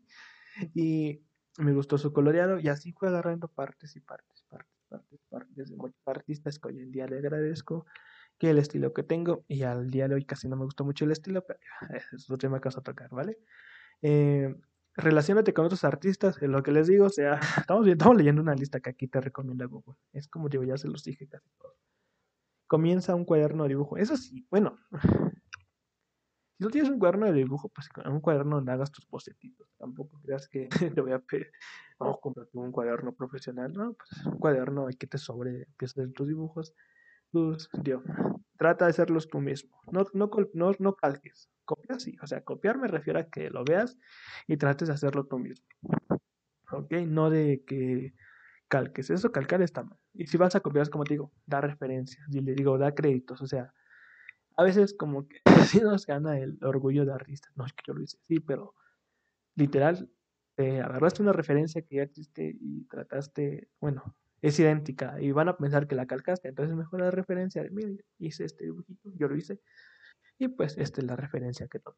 y me gustó su coloreado, y así fue agarrando partes y partes, partes partes, partes de muchos artistas que hoy en día le agradezco que el estilo que tengo, y al día de hoy casi no me gustó mucho el estilo, pero es otro tema que vamos a tocar, ¿vale? Eh, relacionate con otros artistas, lo que les digo, o sea, estamos, estamos leyendo una lista que aquí te recomienda Google. Es como digo, ya se los dije casi todos. Comienza un cuaderno de dibujo. Eso sí, bueno, si no tienes un cuaderno de dibujo, pues en un cuaderno donde hagas tus bocetitos. Tampoco creas que te voy a pedir, vamos a comprar un cuaderno profesional, ¿no? Pues un cuaderno que te sobre, empiezas a hacer tus dibujos. Tus, Dios, trata de hacerlos tú mismo. No, no, no, no calques. Copiar sí. O sea, copiar me refiero a que lo veas y trates de hacerlo tú mismo. ¿Ok? No de que calques. Eso calcar está mal. Y si vas a copiar, como te digo, da referencias. Y le digo, da créditos. O sea, a veces como que sí nos gana el orgullo de artista. No es que yo lo hice, sí, pero literal, te agarraste una referencia que ya existe y trataste, bueno, es idéntica y van a pensar que la calcaste, entonces mejor la referencia de, mira, hice este dibujito, yo lo hice y pues esta es la referencia que tomé.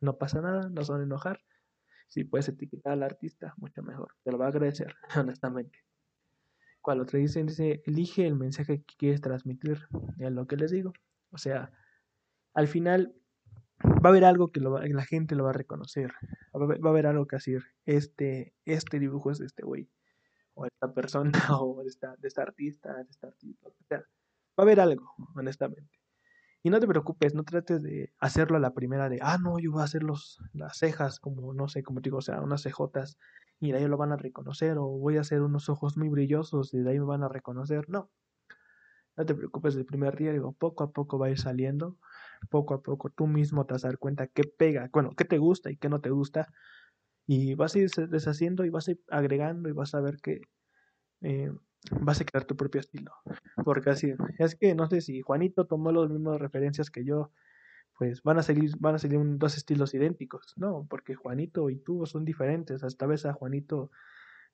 No pasa nada, no son enojar. Si puedes etiquetar al artista, mucho mejor. Te lo va a agradecer, honestamente. Cuando te dicen, dice, elige el mensaje que quieres transmitir, es lo que les digo. O sea, al final va a haber algo que la gente lo va a reconocer. Va a haber, algo que decir, este, este dibujo es de este güey, o esta persona, o de esta, de esta artista, de esta artista. O sea, va a haber algo, honestamente. Y no te preocupes, no trates de hacerlo a la primera de, ah, no, yo voy a hacer los, las cejas, como, no sé, como digo, o sea, unas cejotas, y de ahí lo van a reconocer, o voy a hacer unos ojos muy brillosos, y de ahí me van a reconocer. No, no te preocupes del primer día, digo, poco a poco va a ir saliendo, poco a poco tú mismo te vas a dar cuenta qué pega, bueno, qué te gusta y qué no te gusta, y vas a ir deshaciendo y vas a ir agregando y vas a ver que eh, vas a crear tu propio estilo. Porque así, es que no sé si Juanito tomó las mismas referencias que yo, pues van a seguir, van a dos estilos idénticos, ¿no? Porque Juanito y tú son diferentes, hasta vez a Juanito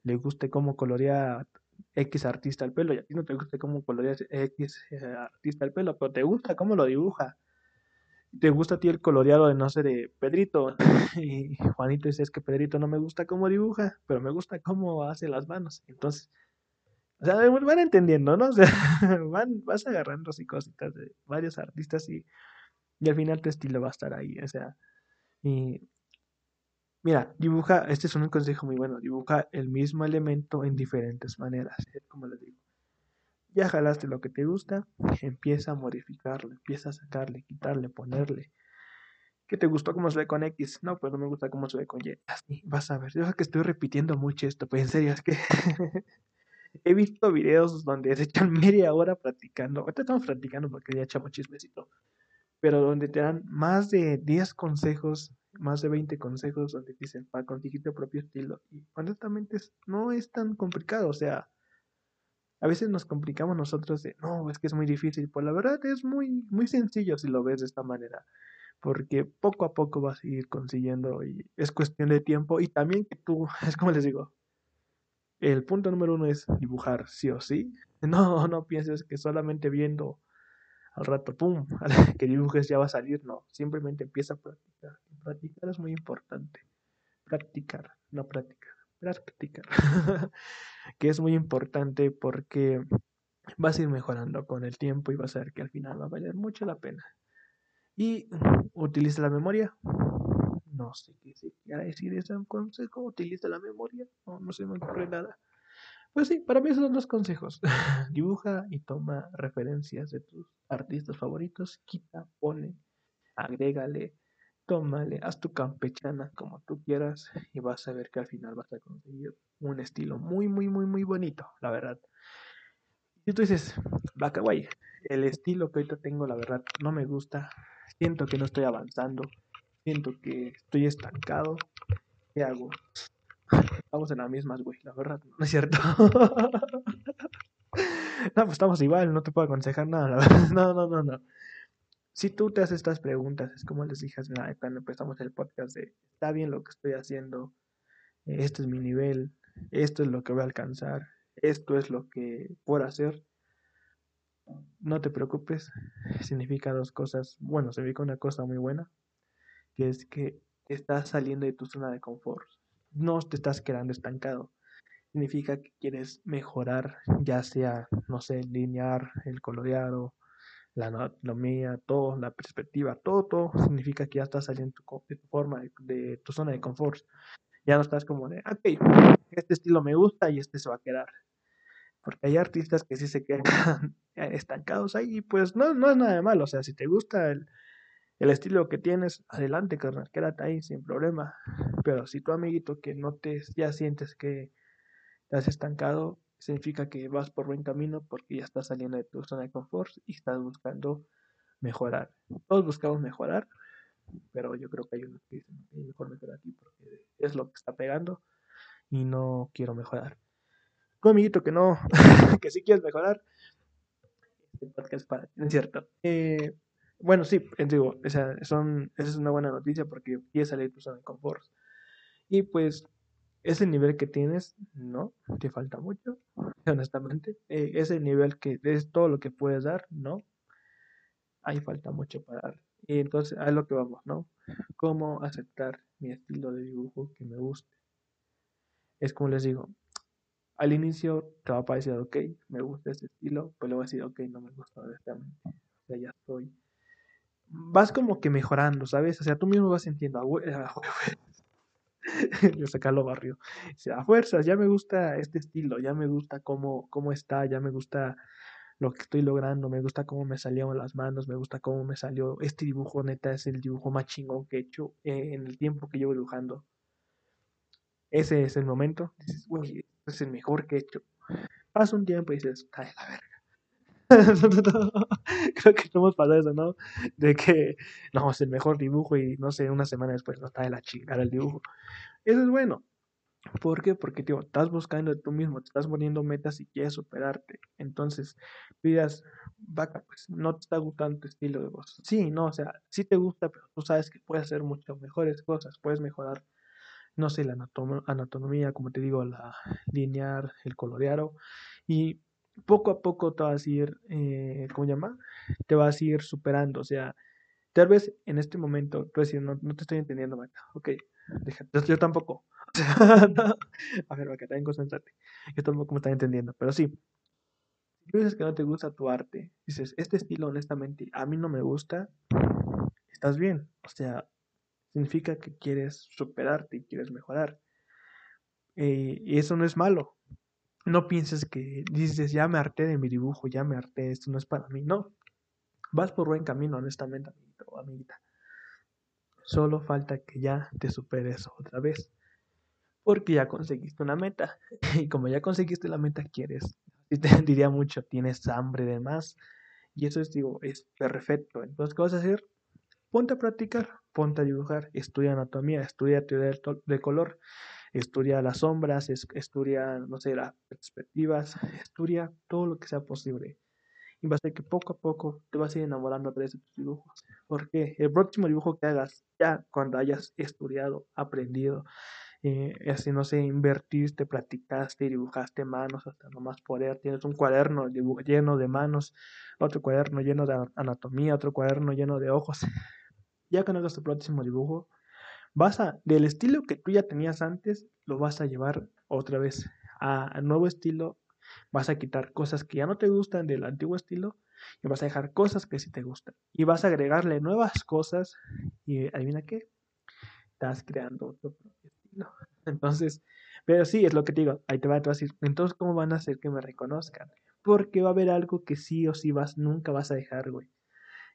le guste cómo colorea X artista el pelo y a ti no te gusta cómo colorea X eh, artista el pelo, pero te gusta cómo lo dibuja. Te gusta a ti el coloreado de, no sé, de Pedrito. Y Juanito dice, es que Pedrito no me gusta cómo dibuja, pero me gusta cómo hace las manos. Entonces, o sea, van entendiendo, ¿no? O sea, van, vas agarrando así cositas de varios artistas y, y al final tu estilo va a estar ahí. O sea, Mira, dibuja, este es un consejo muy bueno, dibuja el mismo elemento en diferentes maneras, como les digo. Ya jalaste lo que te gusta, empieza a modificarlo, empieza a sacarle, quitarle, ponerle. ¿Qué te gustó cómo se ve con X? No, pues no me gusta cómo se ve con Y. Así, vas a ver. Yo sé que estoy repitiendo mucho esto, pero en serio, es que he visto videos donde se echan media hora practicando. Ahorita estamos practicando porque ya echamos chismecito. Pero donde te dan más de 10 consejos más de 20 consejos donde dicen para conseguir tu propio estilo. Y honestamente no es tan complicado, o sea, a veces nos complicamos nosotros de, no, es que es muy difícil. Pues la verdad es muy, muy sencillo si lo ves de esta manera, porque poco a poco vas a ir consiguiendo y es cuestión de tiempo y también que tú, es como les digo, el punto número uno es dibujar sí o sí. No, no pienses que solamente viendo al rato, pum, que dibujes ya va a salir, no, simplemente empieza a practicar. Practicar es muy importante. Practicar, no practicar, practicar. que es muy importante porque vas a ir mejorando con el tiempo y vas a ver que al final va a valer mucho la pena. Y utiliza la memoria. No sé qué se quiere decir ese consejo. Utiliza la memoria. No, no se me ocurre nada. Pues sí, para mí esos son los consejos. Dibuja y toma referencias de tus artistas favoritos, quita, pone, agrégale, tómale, haz tu campechana como tú quieras y vas a ver que al final vas a conseguir un estilo muy, muy, muy, muy bonito, la verdad. Y tú dices, vaca guay, el estilo que ahorita tengo, la verdad, no me gusta, siento que no estoy avanzando, siento que estoy estancado, ¿qué hago? Estamos en las mismas, güey, la verdad, no es cierto. no, pues estamos igual, no te puedo aconsejar nada, la verdad. No, no, no, no. Si tú te haces estas preguntas, es como les dije cuando empezamos el podcast de, está bien lo que estoy haciendo, este es mi nivel, esto es lo que voy a alcanzar, esto es lo que puedo hacer. No te preocupes, significa dos cosas. Bueno, significa una cosa muy buena, que es que estás saliendo de tu zona de confort no te estás quedando estancado. Significa que quieres mejorar, ya sea, no sé, linear, el coloreado, la anatomía, todo, la perspectiva, todo, todo significa que ya estás saliendo de tu forma, de, tu zona de confort. Ya no estás como de, ok, este estilo me gusta y este se va a quedar. Porque hay artistas que sí se quedan estancados ahí pues no, no es nada de malo. O sea, si te gusta el, el estilo que tienes, adelante, carnal, quédate ahí sin problema. Pero si tu amiguito que no te, ya sientes que te has estancado, significa que vas por buen camino porque ya estás saliendo de tu zona de confort y estás buscando mejorar. Todos buscamos mejorar, pero yo creo que hay unos que dicen, mejor mejorar aquí porque es lo que está pegando y no quiero mejorar. Tu amiguito que no, que sí quieres mejorar, este podcast para ti, es cierto. Eh, bueno, sí, digo, esa, son, esa es una buena noticia porque quieres salir de tu zona de confort. Y pues ese nivel que tienes, no, te falta mucho, honestamente. Eh, ese nivel que es todo lo que puedes dar, no, ahí falta mucho para dar. Y entonces, a lo que vamos, ¿no? ¿Cómo aceptar mi estilo de dibujo que me guste? Es como les digo, al inicio te va a parecer, ok, me gusta este estilo, pues luego vas a decir, ok, no me gusta honestamente. O sea, ya estoy. Vas como que mejorando, ¿sabes? O sea, tú mismo vas sintiendo, ah, yo sacarlo barrio. a fuerzas, ya me gusta este estilo, ya me gusta cómo, cómo está, ya me gusta lo que estoy logrando, me gusta cómo me salieron las manos, me gusta cómo me salió. Este dibujo, neta, es el dibujo más chingón que he hecho en el tiempo que llevo dibujando. Ese es el momento. Dices, güey, este es el mejor que he hecho. Pasa un tiempo y dices, cae la verga. Creo que hemos pasado eso, ¿no? De que no, es el mejor dibujo y no sé, una semana después no está de la chingada el dibujo. Eso es bueno. ¿Por qué? Porque, tío, estás buscando tú mismo, te estás poniendo metas y quieres superarte. Entonces, pidas, vaca, pues, no te está gustando tu estilo de voz. Sí, no, o sea, sí te gusta, pero tú sabes que puedes hacer muchas mejores cosas, puedes mejorar, no sé, la anatomía, como te digo, la linear, el coloreado, y poco a poco te vas a ir, eh, ¿cómo se llama? Te vas a ir superando, o sea, tal vez en este momento, tú decir, no, no te estoy entendiendo, vaca, ok, yo tampoco a ver, acá también concentrate. Yo tampoco me está entendiendo, pero sí. Si tú dices que no te gusta tu arte, dices, este estilo honestamente a mí no me gusta, estás bien. O sea, significa que quieres superarte y quieres mejorar. Eh, y eso no es malo. No pienses que dices, ya me harté de mi dibujo, ya me harté, esto no es para mí. No, vas por buen camino, honestamente, amiguito amiguita. Solo falta que ya te superes otra vez porque ya conseguiste una meta. Y como ya conseguiste la meta, quieres, y te diría mucho, tienes hambre de más. Y eso es, digo, es perfecto. Entonces, ¿qué vas a hacer? Ponte a practicar, ponte a dibujar, estudia anatomía, estudia teoría de color, estudia las sombras, estudia, no sé, las perspectivas, estudia todo lo que sea posible. Y vas a ver que poco a poco te vas a ir enamorando de tus dibujos. Porque el próximo dibujo que hagas, ya cuando hayas estudiado, aprendido, eh, así no sé, invertiste, practicaste, dibujaste manos hasta no más poder, tienes un cuaderno lleno de manos, otro cuaderno lleno de anatomía, otro cuaderno lleno de ojos. Ya que no hagas tu próximo dibujo, vas a, del estilo que tú ya tenías antes, lo vas a llevar otra vez a, nuevo estilo, vas a quitar cosas que ya no te gustan del antiguo estilo y vas a dejar cosas que sí te gustan. Y vas a agregarle nuevas cosas y adivina qué, estás creando otro Entonces, pero sí, es lo que te digo, ahí te va a decir, entonces, ¿cómo van a hacer que me reconozcan? Porque va a haber algo que sí o sí vas, nunca vas a dejar, güey.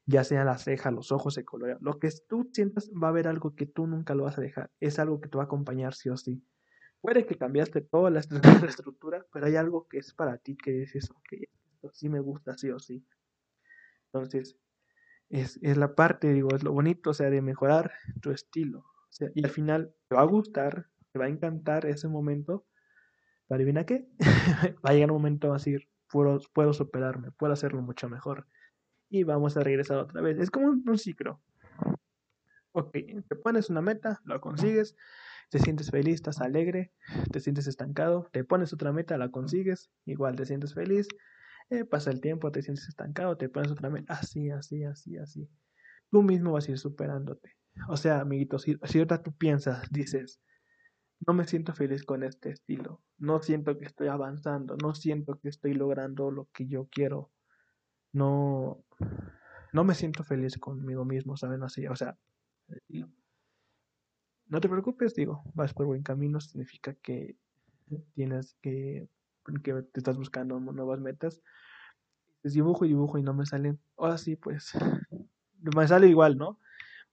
Ya sea la ceja, los ojos, el color, lo que tú sientas, va a haber algo que tú nunca lo vas a dejar. Es algo que te va a acompañar sí o sí. Puede que cambiaste toda la estructura, pero hay algo que es para ti que es eso, que esto sí me gusta sí o sí. Entonces, es, es la parte, digo, es lo bonito, o sea, de mejorar tu estilo y al final te va a gustar, te va a encantar ese momento. Pero adivina qué, va a llegar un momento a decir, puedo, puedo superarme, puedo hacerlo mucho mejor. Y vamos a regresar otra vez. Es como un, ciclo. Ok, te pones una meta, lo consigues, te sientes feliz, estás alegre, te sientes estancado, te pones otra meta, la consigues, igual te sientes feliz, eh, pasa el tiempo, te sientes estancado, te pones otra meta, así, así, así, así. Tú mismo vas a ir superándote. O sea, amiguito, si, ahorita tú piensas, dices, no me siento feliz con este estilo, no siento que estoy avanzando, no siento que estoy logrando lo que yo quiero, no, no me siento feliz conmigo mismo, ¿saben? Así, o sea, no te preocupes, digo, vas por buen camino, significa que tienes que, que te estás buscando nuevas metas. Pues dibujo y dibujo y no me salen. Ahora sí, pues me sale igual, ¿no?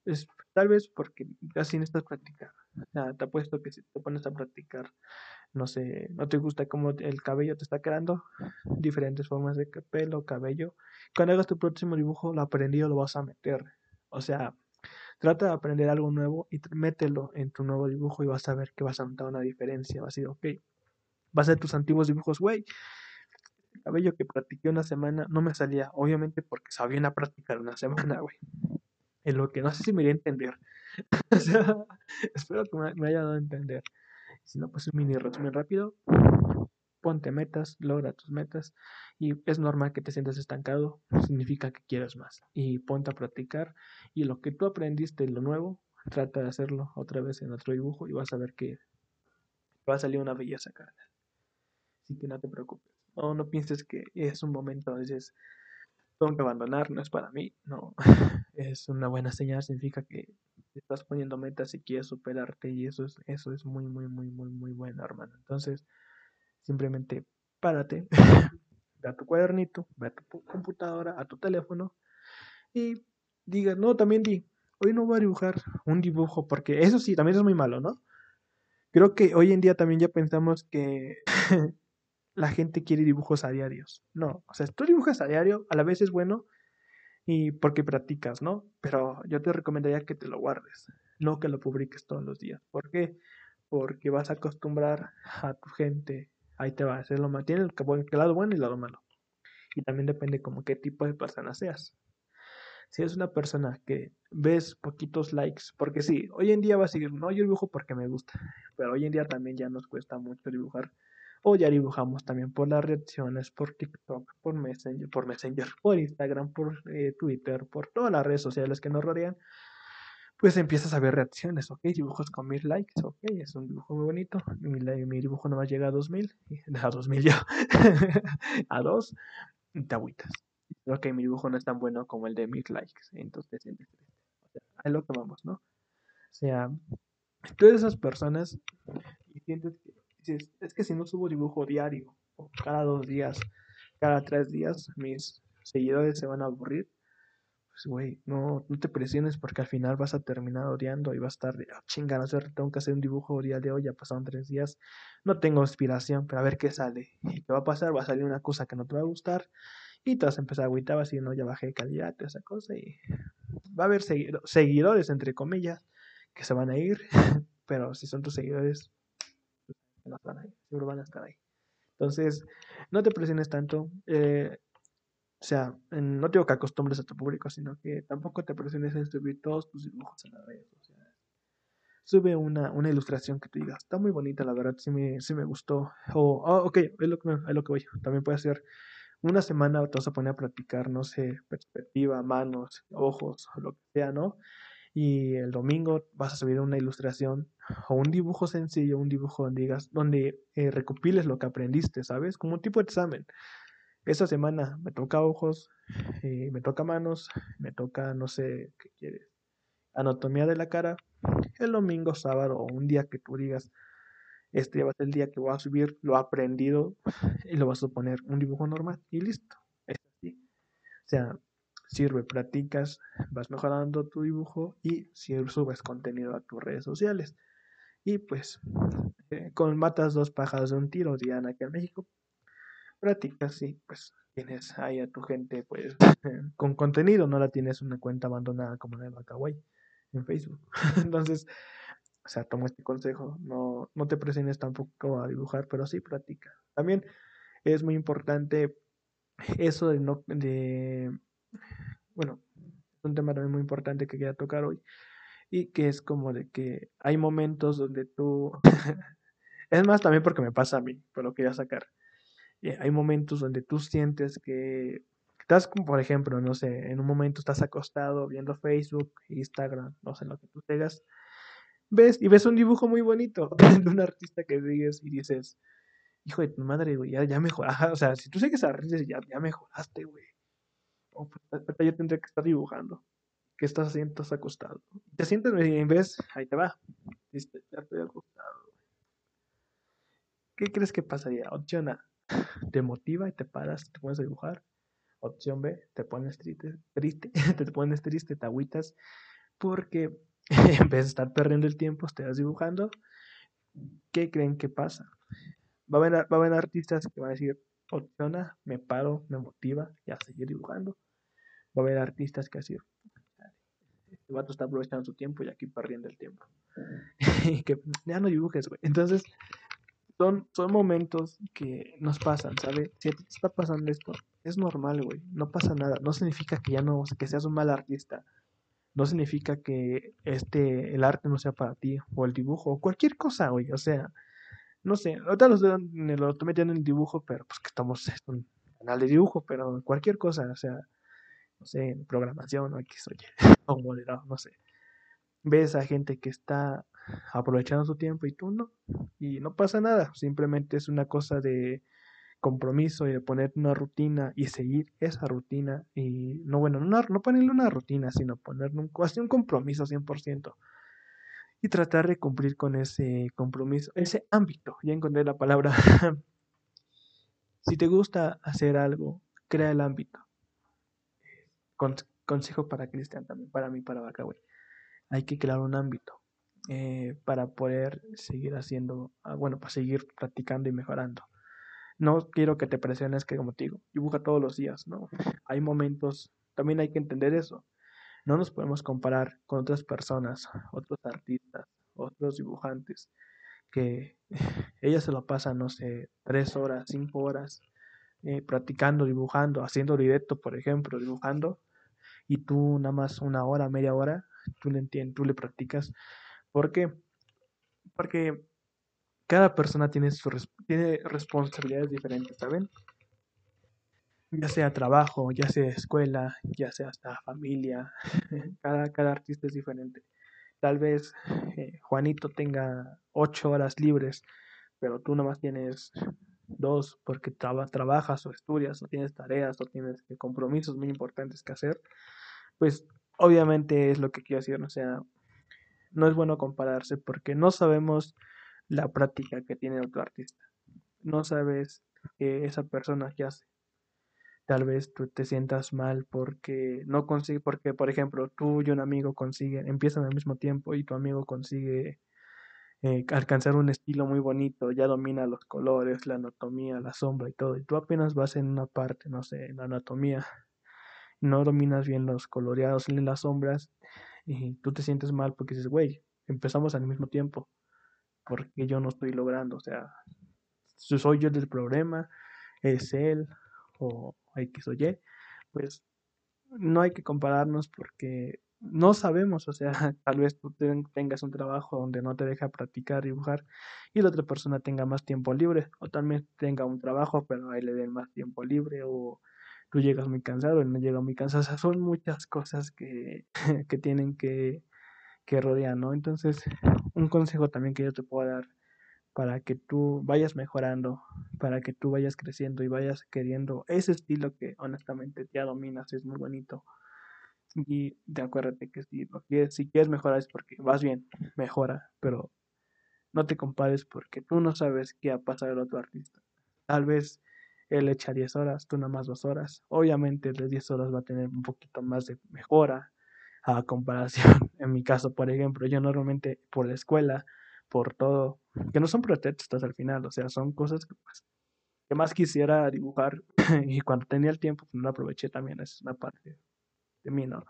Pues tal vez porque casi no estás practicando. O sea, te apuesto que si te pones a practicar, no sé, no te gusta cómo el cabello te está quedando, diferentes formas de pelo, cabello. Cuando hagas tu próximo dibujo, lo aprendido lo vas a meter. O sea, trata de aprender algo nuevo y mételo en tu nuevo dibujo y vas a ver que vas a notar una diferencia. Vas a decir, ok, vas a ver tus antiguos dibujos, güey. El cabello que practiqué una semana no me salía, obviamente porque sabía a practicar una semana, güey. En lo que no sé si me iría a entender. espero que me, haya dado a entender. Si no, pues un mini resumen rápido. Ponte metas, logra tus metas y es normal que te sientas estancado, significa que quieres más. Y ponte a practicar y lo que tú aprendiste, lo nuevo, trata de hacerlo otra vez en otro dibujo y vas a ver que va a salir una belleza, carnal. Así que no te preocupes. No, no pienses que es un momento, a veces tengo que abandonar, no es para mí, no. Es una buena señal, significa que estás poniendo metas y quieres superarte y eso es, eso es muy, muy, muy, muy, muy bueno, hermano. Entonces, simplemente párate, ve a tu cuadernito, ve a tu computadora, a tu teléfono y diga, no, también di, hoy no voy a dibujar un dibujo porque eso sí, también es muy malo, ¿no? Creo que hoy en día también ya pensamos que la gente quiere dibujos a diarios. No, o sea, tú dibujas a diario, a la vez es bueno y porque practicas, ¿no? Pero yo te recomendaría que te lo guardes, no que lo publiques todos los días. ¿Por qué? Porque vas a acostumbrar a tu gente, ahí te va a hacer lo malo, tiene el, lado bueno y el lado malo. Y también depende como qué tipo de persona seas. Si eres una persona que ves poquitos likes, porque sí, hoy en día va a seguir, no, yo dibujo porque me gusta, pero hoy en día también ya nos cuesta mucho dibujar o ya dibujamos también por las reacciones, por TikTok, por Messenger, por Messenger, por Instagram, por eh, Twitter, por todas las redes sociales que nos rodean, pues empiezas a ver reacciones, ok, dibujos con mil likes, ok, es un dibujo muy bonito, mi, mi dibujo nomás llega a dos mil, a dos mil ya, a dos, te agüitas. Ok, mi dibujo no es tan bueno como el de mil likes, entonces es lo que vamos, ¿no? O sea, todas esas personas y sientes que es que si no subo dibujo diario, o cada dos días, cada tres días, mis seguidores se van a aburrir. Pues, güey, no, no te presiones porque al final vas a terminar odiando y vas a estar de, oh, chinga, no sé, tengo que hacer un dibujo día de hoy, ya pasaron tres días, no tengo inspiración, pero a ver qué sale. Y te va a pasar, va a salir una cosa que no te va a gustar y te vas a empezar a agüitar, vas a decir, no, ya bajé de calidad, esa cosa, y va a haber seguidores, entre comillas, que se van a ir, pero si son tus seguidores, seguro van a estar ahí. Entonces, no te presiones tanto. Eh, o sea, no digo que acostumbres a tu público, sino que tampoco te presiones en subir todos tus dibujos en las redes sociales. Sube una, una ilustración que te digas, está muy bonita, la verdad, sí me, sí me gustó. O, oh, ok, es lo, que es lo que voy. También puede ser una semana te vas a poner a practicar, no sé, perspectiva, manos, ojos, lo que sea, ¿no? Y el domingo vas a subir una ilustración o un dibujo sencillo, un dibujo donde digas, donde eh, recopiles lo que aprendiste, ¿sabes? Como un tipo de examen. Esta semana me toca ojos, eh, me toca manos, me toca, no sé, ¿qué quieres? Anatomía de la cara. El domingo, sábado o un día que tú digas, este va a ser el día que voy a subir lo aprendido y lo vas a poner un dibujo normal y listo. Es así. O sea, sirve, practicas, vas mejorando tu dibujo y subes contenido a tus redes sociales. Y pues, eh, con matas dos pájaros de un tiro, Diana, aquí en México, practicas y pues tienes ahí a tu gente pues con contenido, no la tienes una cuenta abandonada como la de Bacaway en Facebook. Entonces, o sea, toma este consejo, no, no te presiones tampoco a dibujar, pero sí practica. También es muy importante eso de no de bueno, es un tema también muy importante que quería tocar hoy y que es como de que hay momentos donde tú, es más también porque me pasa a mí, pero lo quería sacar, eh, hay momentos donde tú sientes que estás como por ejemplo, no sé, en un momento estás acostado viendo Facebook, Instagram, no sé lo que tú tengas, ves y ves un dibujo muy bonito de un artista que sigues y dices, hijo de tu madre, güey, ya, ya mejoraste, o sea, si tú sigues a ya, ya mejoraste, güey. Yo tendría que estar dibujando. ¿Qué estás haciendo? Estás acostado. Te sientes y en vez, ahí te va. Ya estoy acostado. ¿Qué crees que pasaría? Opción A, te motiva y te paras, te pones a dibujar. Opción B, te pones triste, triste te pones triste, te agüitas, porque en vez de estar perdiendo el tiempo, estás dibujando. ¿Qué creen que pasa? Va a haber, va a haber artistas que van a decir, opción A, me paro, me motiva y a seguir dibujando. Va a haber artistas que decir, este vato está aprovechando su tiempo y aquí perdiendo el tiempo. y que ya no dibujes, güey. Entonces, son, son momentos que nos pasan, ¿sabes? Si a ti te está pasando esto, es normal, güey. No pasa nada. No significa que ya no, que seas un mal artista. No significa que este, el arte no sea para ti, o el dibujo, o cualquier cosa, güey. O sea, no sé, ahorita lo, lo estoy metiendo en el dibujo, pero pues que estamos en un canal de dibujo, pero cualquier cosa, o sea, no sé, programación, o X, oye, o moderado, no sé. Ves a gente que está aprovechando su tiempo y tú no. Y no pasa nada, simplemente es una cosa de compromiso y de poner una rutina y seguir esa rutina y no, bueno, no, no ponerle una rutina, sino ponerle un, un compromiso 100% y tratar de cumplir con ese compromiso, ese ámbito, ya encontré la palabra. si te gusta hacer algo, crea el ámbito. Consejo para Cristian también, para mí, para Bacaway. Hay que crear un ámbito eh, para poder seguir haciendo, ah, bueno, para seguir practicando y mejorando. No quiero que te presiones que, como te digo, dibuja todos los días, ¿no? Hay momentos, también hay que entender eso. No nos podemos comparar con otras personas, otros artistas, otros dibujantes, que ellas se lo pasan, no sé, tres horas, cinco horas, eh, practicando, dibujando, haciendo directo, por ejemplo, dibujando, y tú nada más una hora, media hora, tú le entiendes, tú le practicas ¿Por qué? Porque cada persona tiene, tiene responsabilidades diferentes, ¿saben? Ya sea trabajo, ya sea escuela, ya sea hasta familia, cada, cada artista es diferente. Tal vez eh, Juanito tenga ocho horas libres, pero tú nomás tienes dos porque trabajas o estudias o tienes tareas o tienes compromisos muy importantes que hacer, pues obviamente es lo que quiero decir, o sea, no es bueno compararse porque no sabemos la práctica que tiene otro artista. No sabes que esa persona que hace. Tal vez tú te sientas mal porque no consigue, porque por ejemplo tú y un amigo consiguen, empiezan al mismo tiempo y tu amigo consigue eh, alcanzar un estilo muy bonito, ya domina los colores, la anatomía, la sombra y todo, y tú apenas vas en una parte, no sé, en la anatomía, no dominas bien los coloreados ni las sombras, y tú te sientes mal porque dices, güey, empezamos al mismo tiempo, porque yo no estoy logrando, o sea, soy yo del problema, es él o X o Y, pues no hay que compararnos porque no sabemos, o sea, tal vez tú tengas un trabajo donde no te deja practicar dibujar y la otra persona tenga más tiempo libre, o también tenga un trabajo pero ahí le den más tiempo libre, o tú llegas muy cansado, él no llega muy cansado. O sea, son muchas cosas que, que tienen que, que rodear, ¿no? Entonces, un consejo también que yo te puedo dar para que tú vayas mejorando, para que tú vayas creciendo y vayas queriendo ese estilo que honestamente ya dominas, es muy bonito. Y de acuérdate que si, quieres, si quieres mejorar es porque vas bien, mejora, pero no te compares porque tú no sabes qué ha pasado el otro artista. Tal vez él echa 10 horas, tú nada más 2 horas. Obviamente de 10 horas va a tener un poquito más de mejora a comparación. En mi caso, por ejemplo, yo normalmente por la escuela, por todo, que no son pretextos al final, o sea, son cosas que, pues, que más quisiera dibujar y cuando tenía el tiempo, pues no lo aproveché también, es una parte de mí, ¿no?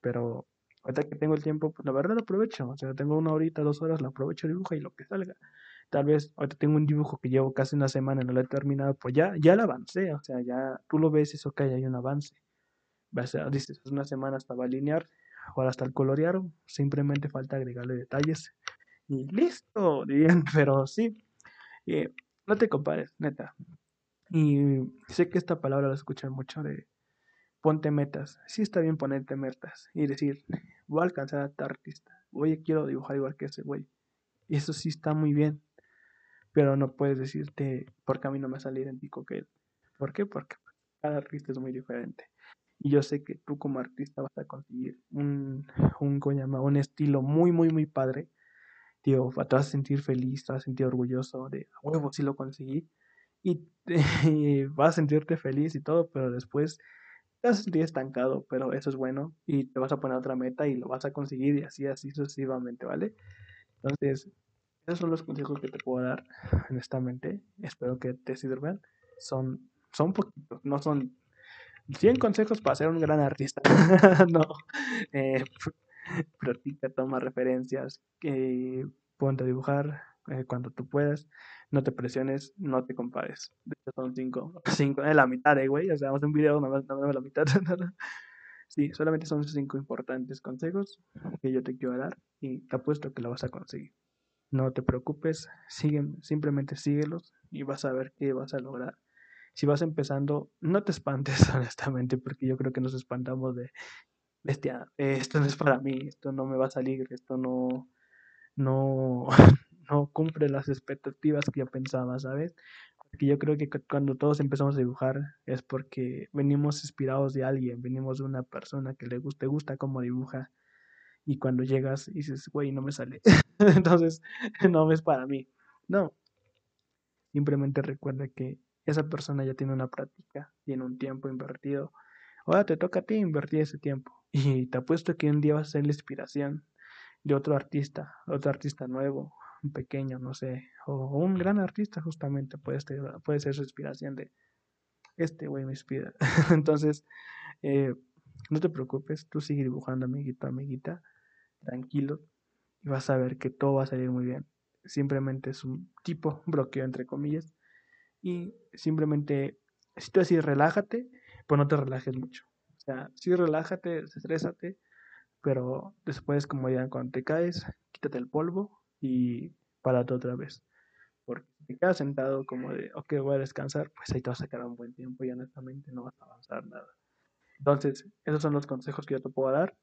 Pero ahorita que tengo el tiempo, pues la verdad lo aprovecho, o sea, tengo una horita, dos horas, lo aprovecho, dibujo y lo que salga tal vez ahorita tengo un dibujo que llevo casi una semana no lo he terminado, pues ya, ya lo avancé, o sea, ya tú lo ves eso que hay un avance. Vas a, dices, una semana estaba a alinear, ahora hasta el colorear, simplemente falta agregarle detalles y listo, dirían, pero sí, eh, no te compares, neta. Y sé que esta palabra la escuchan mucho de ponte metas. Sí está bien ponerte metas y decir, voy a alcanzar a tal artista, oye, quiero dibujar igual que ese güey. Y eso sí está muy bien pero no puedes decirte porque a mí no me sale idéntico que él. ¿Por qué? Porque cada artista es muy diferente. Y yo sé que tú como artista vas a conseguir un, un, un estilo muy, muy, muy padre. Tío, te vas a sentir feliz, te vas a sentir orgulloso de, huevo, sí lo conseguí. Y, y vas a sentirte feliz y todo, pero después te estancado, pero eso es bueno. Y te vas a poner otra meta y lo vas a conseguir y así, así sucesivamente, ¿vale? Entonces, esos son los consejos que te puedo dar, honestamente. Espero que te sirvan. Son, son poquitos, no son 100 consejos para ser un gran artista. no. Eh, practica, toma referencias, eh, ponte a dibujar eh, cuando tú puedas. No te presiones, no te compares. De hecho, son 5. 5 es la mitad, eh, güey. O sea, vamos a un video, no me la mitad. sí, solamente son 5 importantes consejos que yo te quiero dar y te apuesto que lo vas a conseguir. No te preocupes, sigue, simplemente síguelos y vas a ver qué vas a lograr. Si vas empezando, no te espantes, honestamente, porque yo creo que nos espantamos de, bestia, esto no es para mí, esto no me va a salir, esto no, no, no cumple las expectativas que yo pensaba, ¿sabes? Porque yo creo que cuando todos empezamos a dibujar es porque venimos inspirados de alguien, venimos de una persona que le gusta, gusta cómo dibuja y cuando llegas y dices, güey, no me sale. Entonces, no es para mí. No. Simplemente recuerda que esa persona ya tiene una práctica, tiene un tiempo invertido. Ahora te toca a ti invertir ese tiempo. Y te apuesto que un día vas a ser la inspiración de otro artista, otro artista nuevo, pequeño, no sé, o un gran artista justamente puede ser, puede ser su inspiración de este güey me inspira. Entonces, eh, no te preocupes, tú sigue dibujando, amiguito, amiguita, tranquilo, y vas a ver que todo va a salir muy bien. Simplemente es un tipo bloqueo, entre comillas, y simplemente, si tú así relájate, pues no te relajes mucho. O sea, sí relájate, estrésate, pero después, como ya cuando te caes, quítate el polvo y párate otra vez. Porque si te quedas sentado como de, ok, voy a descansar, pues ahí te vas a quedar un buen tiempo y honestamente no vas a avanzar nada. Entonces, esos son los consejos que yo te puedo dar.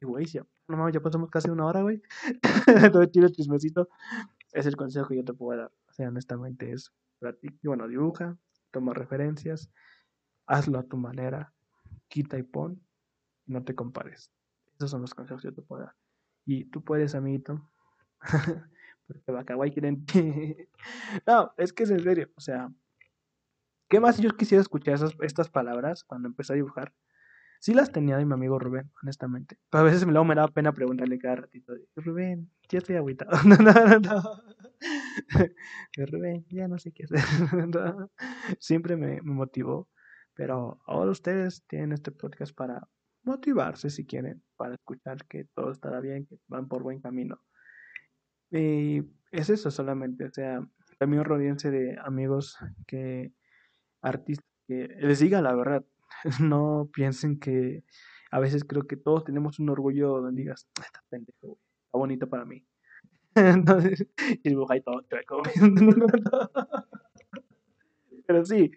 Y güey, ya, no mames, ya pasamos casi una hora, güey. Todo tiro chismecito. Es el consejo que yo te puedo dar. O sea, honestamente es, bueno, dibuja, toma referencias, hazlo a tu manera, quita y pon, no te compares. Esos son los consejos que yo te puedo dar. Y tú puedes, amiguito. Porque Bacaway quieren. no, es que es en serio. O sea, ¿qué más yo quisiera escuchar esas, estas palabras cuando empecé a dibujar? Sí las tenía de mi amigo Rubén, honestamente. Pero a veces luego me daba pena preguntarle cada ratito. Rubén, ya estoy agüitado. Rubén, ya no sé qué hacer. Siempre me, me motivó. Pero ahora ustedes tienen este podcast para motivarse si quieren, para escuchar que todo estará bien, que van por buen camino. Y es eso solamente, o sea, también rodeense de amigos que, artistas, que les digan la verdad, no piensen que a veces creo que todos tenemos un orgullo donde digas, está pendejo, está bonito para mí. Entonces, y todo Pero sí,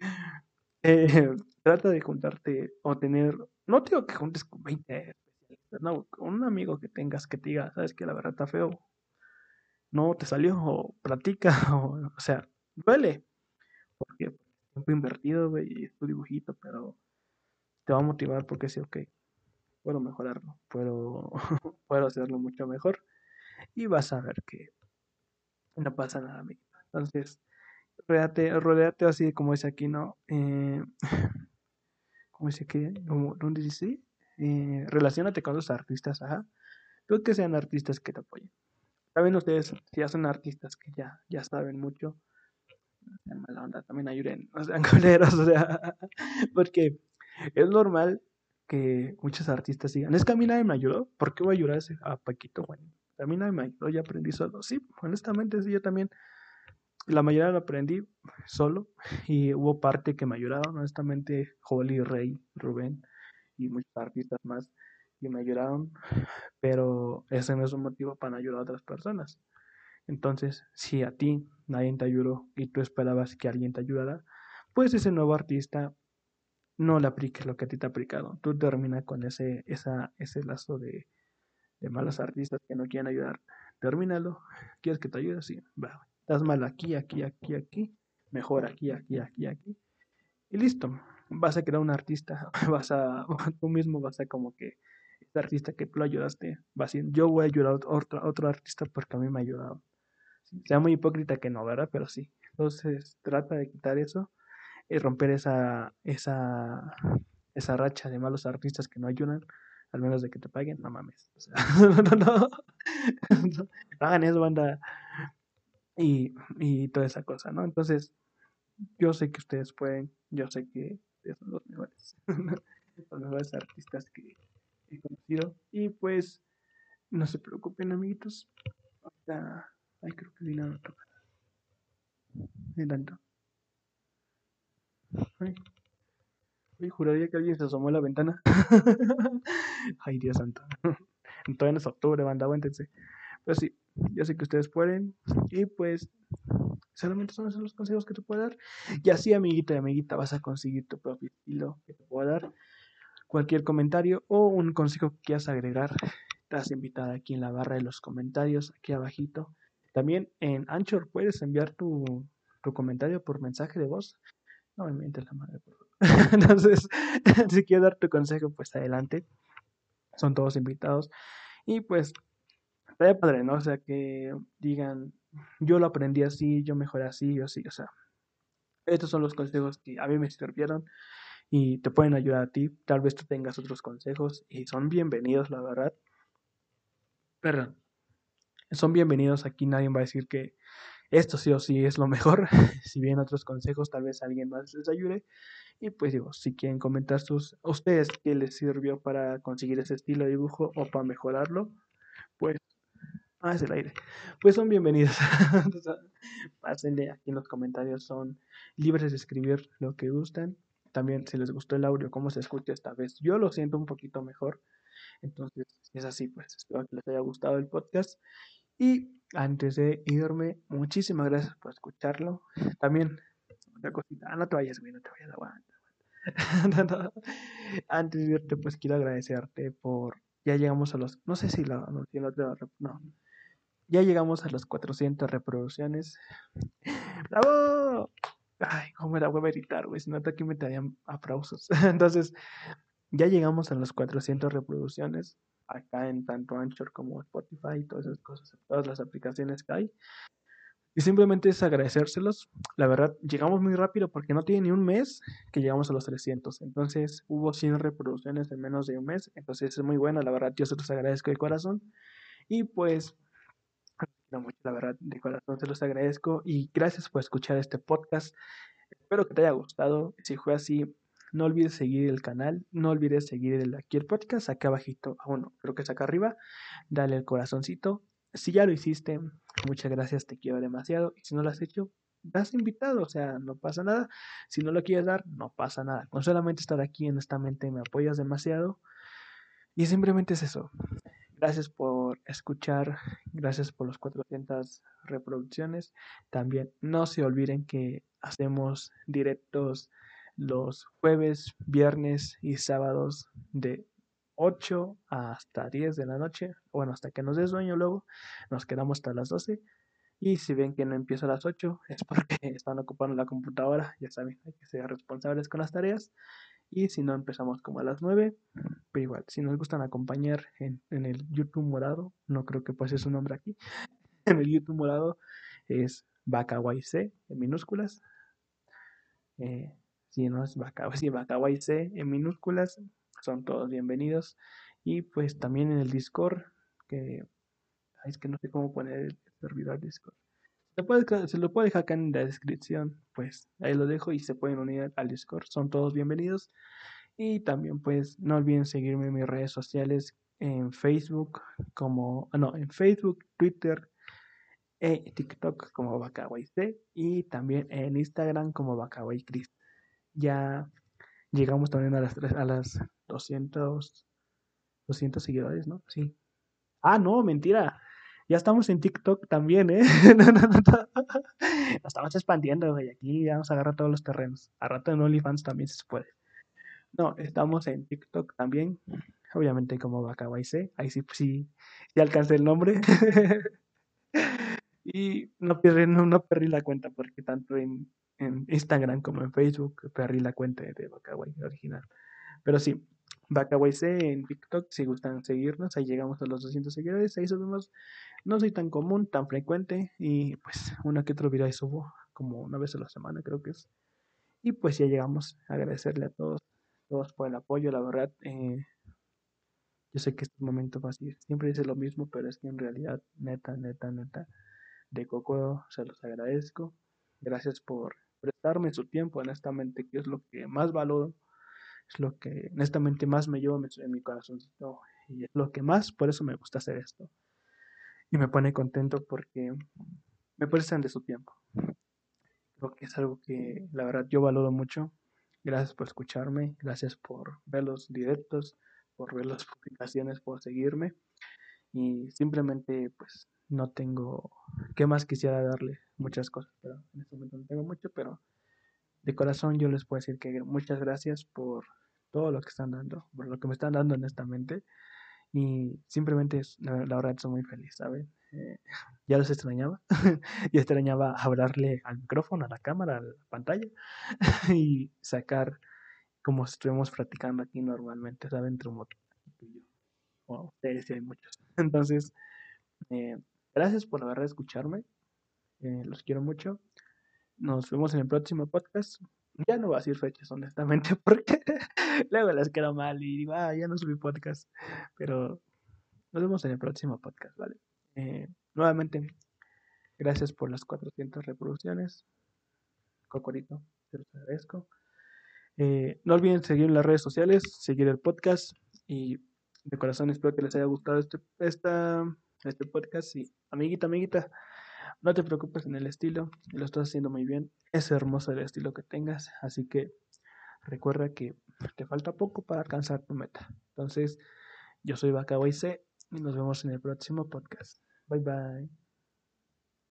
eh, trata de juntarte o tener, no digo que juntes con 20 especialistas, no, con un amigo que tengas que te diga, sabes que la verdad está feo, no te salió, o platica, o, sea, duele, porque tiempo invertido, güey, y es tu dibujito, pero te va a motivar porque sí, ok, puedo mejorarlo, puedo, puedo hacerlo mucho mejor y vas a ver que no pasa nada, amigo. Entonces, rodeate, rodeate así como dice aquí, ¿no? Eh, ¿Cómo dice que? ¿Dónde dice? Eh, relacionate con los artistas, ajá. Tú que sean artistas que te apoyen. Saben ustedes, si ya son artistas que ya, ya saben mucho, mala onda, también ayuden, no sean coleros, o sea, porque es normal que muchos artistas digan, es que a mí nadie me ayudó, ¿por qué voy a ayudar a Paquito, bueno? A mí nadie me ayudó, ya aprendí solo. Sí, honestamente, sí, yo también. La mayoría lo aprendí solo y hubo parte que me ayudaron, honestamente, Holly, Rey, Rubén y muchos artistas más y me ayudaron, pero ese no es un motivo para ayudar a otras personas. Entonces, si a ti nadie te ayudó y tú esperabas que alguien te ayudara, pues ese nuevo artista no le apliques lo que a ti te ha aplicado. Tú termina con ese, esa, ese lazo de, de malos artistas que no quieren ayudar. Termínalo. ¿Quieres que te ayude? Sí. Va. Estás mal aquí, aquí, aquí, aquí. Mejor aquí, aquí, aquí, aquí. Y listo. vas a crear un artista, vas a, tú mismo vas a como que, este artista que tú lo ayudaste, va a decir, yo voy a ayudar a otro, otro artista porque a mí me ha ayudado. Sea muy hipócrita que no, ¿verdad? Pero sí. Entonces trata de quitar eso y romper esa, esa, esa racha de malos artistas que no ayudan, al menos de que te paguen, no mames. O no, no, no, hagan eso, banda. Y, y toda esa cosa, ¿no? Entonces, yo sé que ustedes pueden, yo sé que son los mejores, los mejores artistas que conocido. Y pues, no se preocupen, amiguitos. Ahorita, ay, creo que vino a tocar. De tanto. Ay. Uy, juraría que alguien se asomó a la ventana. Ay, Dios santo. Todavía es octubre, banda, aguántense. Pero sí, yo sé que ustedes pueden. Y pues, solamente son esos los consejos que te puedo dar. Y así, amiguita y amiguita, vas a conseguir tu propio estilo que te puedo dar. Cualquier comentario o un consejo que quieras agregar, estás invitada aquí en la barra de los comentarios, aquí abajito. También en Anchor puedes enviar tu, tu comentario por mensaje de voz. No me mientes la madre, por favor. Entonces, si quieres dar tu consejo, pues adelante. Son todos invitados. Y pues, está padre, ¿no? O sea, que digan, yo lo aprendí así, yo mejoré así, yo así, o sea. Estos son los consejos que a mí me sirvieron y te pueden ayudar a ti. Tal vez tú tengas otros consejos y son bienvenidos, la verdad. Perdón. Son bienvenidos aquí, nadie va a decir que esto sí o sí es lo mejor. si bien otros consejos, tal vez alguien más les ayude. Y pues digo, si quieren comentar sus, a ustedes qué les sirvió para conseguir ese estilo de dibujo o para mejorarlo, pues, ah, es el aire. Pues son bienvenidos. Pásenle aquí en los comentarios, son libres de escribir lo que gustan. También si les gustó el audio, cómo se escucha esta vez. Yo lo siento un poquito mejor. Entonces, es así, pues espero que les haya gustado el podcast. Y antes de irme, muchísimas gracias por escucharlo. También, otra cosita, ah, no te vayas, güey, no te vayas, aguanta. Antes de irte, pues quiero agradecerte por. Ya llegamos a los. No sé si otra. No. Ya llegamos a las 400 reproducciones. ¡Bravo! Ay, cómo me la voy a editar, güey. Si no, aquí me darían aplausos. Entonces, ya llegamos a las 400 reproducciones acá en tanto Anchor como Spotify y todas esas cosas, todas las aplicaciones que hay. Y simplemente es agradecérselos. La verdad, llegamos muy rápido porque no tiene ni un mes que llegamos a los 300. Entonces hubo 100 reproducciones en menos de un mes. Entonces es muy bueno, la verdad, yo se los agradezco de corazón. Y pues, mucho, la verdad, de corazón se los agradezco. Y gracias por escuchar este podcast. Espero que te haya gustado. Si fue así, no olvides seguir el canal, no olvides seguir el, aquí el podcast, acá abajito, bueno, creo que es acá arriba, dale el corazoncito. Si ya lo hiciste, muchas gracias, te quiero demasiado. Y si no lo has hecho, das invitado, o sea, no pasa nada. Si no lo quieres dar, no pasa nada. Con solamente estar aquí, honestamente, me apoyas demasiado. Y simplemente es eso. Gracias por escuchar, gracias por los 400 reproducciones. También no se olviden que hacemos directos los jueves, viernes y sábados de 8 hasta 10 de la noche, bueno, hasta que nos dé sueño luego, nos quedamos hasta las 12. Y si ven que no empiezo a las 8, es porque están ocupando la computadora, ya saben, hay que ser responsables con las tareas. Y si no, empezamos como a las 9, pero igual, si nos gustan acompañar en, en el YouTube morado, no creo que pase su nombre aquí, en el YouTube morado es C en minúsculas. Eh, si no es Bacaway C en minúsculas, son todos bienvenidos. Y pues también en el Discord, que es que no sé cómo poner el servidor Discord. Se, lo puedo dejar acá en la descripción, pues ahí lo dejo y se pueden unir al Discord. Son todos bienvenidos. Y también pues no olviden seguirme en mis redes sociales en Facebook como, ah, no, en Facebook, Twitter, e TikTok como Bacaway C y también en Instagram como Bacaway Chris ya llegamos también a las, a las 200, 200 seguidores, ¿no? Sí. Ah, no, mentira. Ya estamos en TikTok también, ¿eh? no, no, no, Nos estamos expandiendo, güey. Aquí vamos a agarrar todos los terrenos. A rato en OnlyFans también se puede. No, estamos en TikTok también. Obviamente como C. Ahí sí, sí, ya alcancé el nombre. Y no perdí, no, no perdí la cuenta porque tanto en, en Instagram como en Facebook perdí la cuenta de Bacaway original. Pero sí, Bacaway C en TikTok, si gustan seguirnos, ahí llegamos a los 200 seguidores, ahí subimos, no soy tan común, tan frecuente, y pues una que otro video subo, como una vez a la semana creo que es. Y pues ya llegamos agradecerle a todos, todos por el apoyo, la verdad. Eh, yo sé que este momento fácil siempre dice lo mismo, pero es que en realidad, neta, neta, neta, de coco se los agradezco. Gracias por prestarme su tiempo, honestamente, que es lo que más valoro, es lo que honestamente más me llevo en mi corazoncito y es lo que más, por eso me gusta hacer esto. Y me pone contento porque me prestan de su tiempo. Creo que es algo que la verdad yo valoro mucho. Gracias por escucharme, gracias por ver los directos, por ver las publicaciones, por seguirme. Y simplemente pues no tengo, ¿qué más quisiera darle? Muchas cosas, pero en este momento no tengo mucho, pero de corazón yo les puedo decir que muchas gracias por todo lo que están dando, por lo que me están dando honestamente. Y simplemente es, la, verdad estoy muy feliz, ¿saben? Eh, ya los extrañaba. y extrañaba hablarle al micrófono, a la cámara, a la pantalla y sacar como si estuviéramos practicando aquí normalmente, ¿saben? Entre un. Wow, ustedes hay muchos. Entonces, eh, gracias por la verdad escucharme. Eh, los quiero mucho. Nos vemos en el próximo podcast. Ya no voy a decir fechas, honestamente, porque luego las quedo mal y digo, ah, ya no subí podcast. Pero nos vemos en el próximo podcast, ¿vale? Eh, nuevamente, gracias por las 400 reproducciones. Cocorito, te los agradezco. Eh, no olviden seguir en las redes sociales, seguir el podcast y de corazón espero que les haya gustado este, esta, este podcast. Y amiguita, amiguita, no te preocupes en el estilo, lo estás haciendo muy bien. Es hermoso el estilo que tengas, así que recuerda que te falta poco para alcanzar tu meta. Entonces, yo soy Bacabo y nos vemos en el próximo podcast. Bye bye.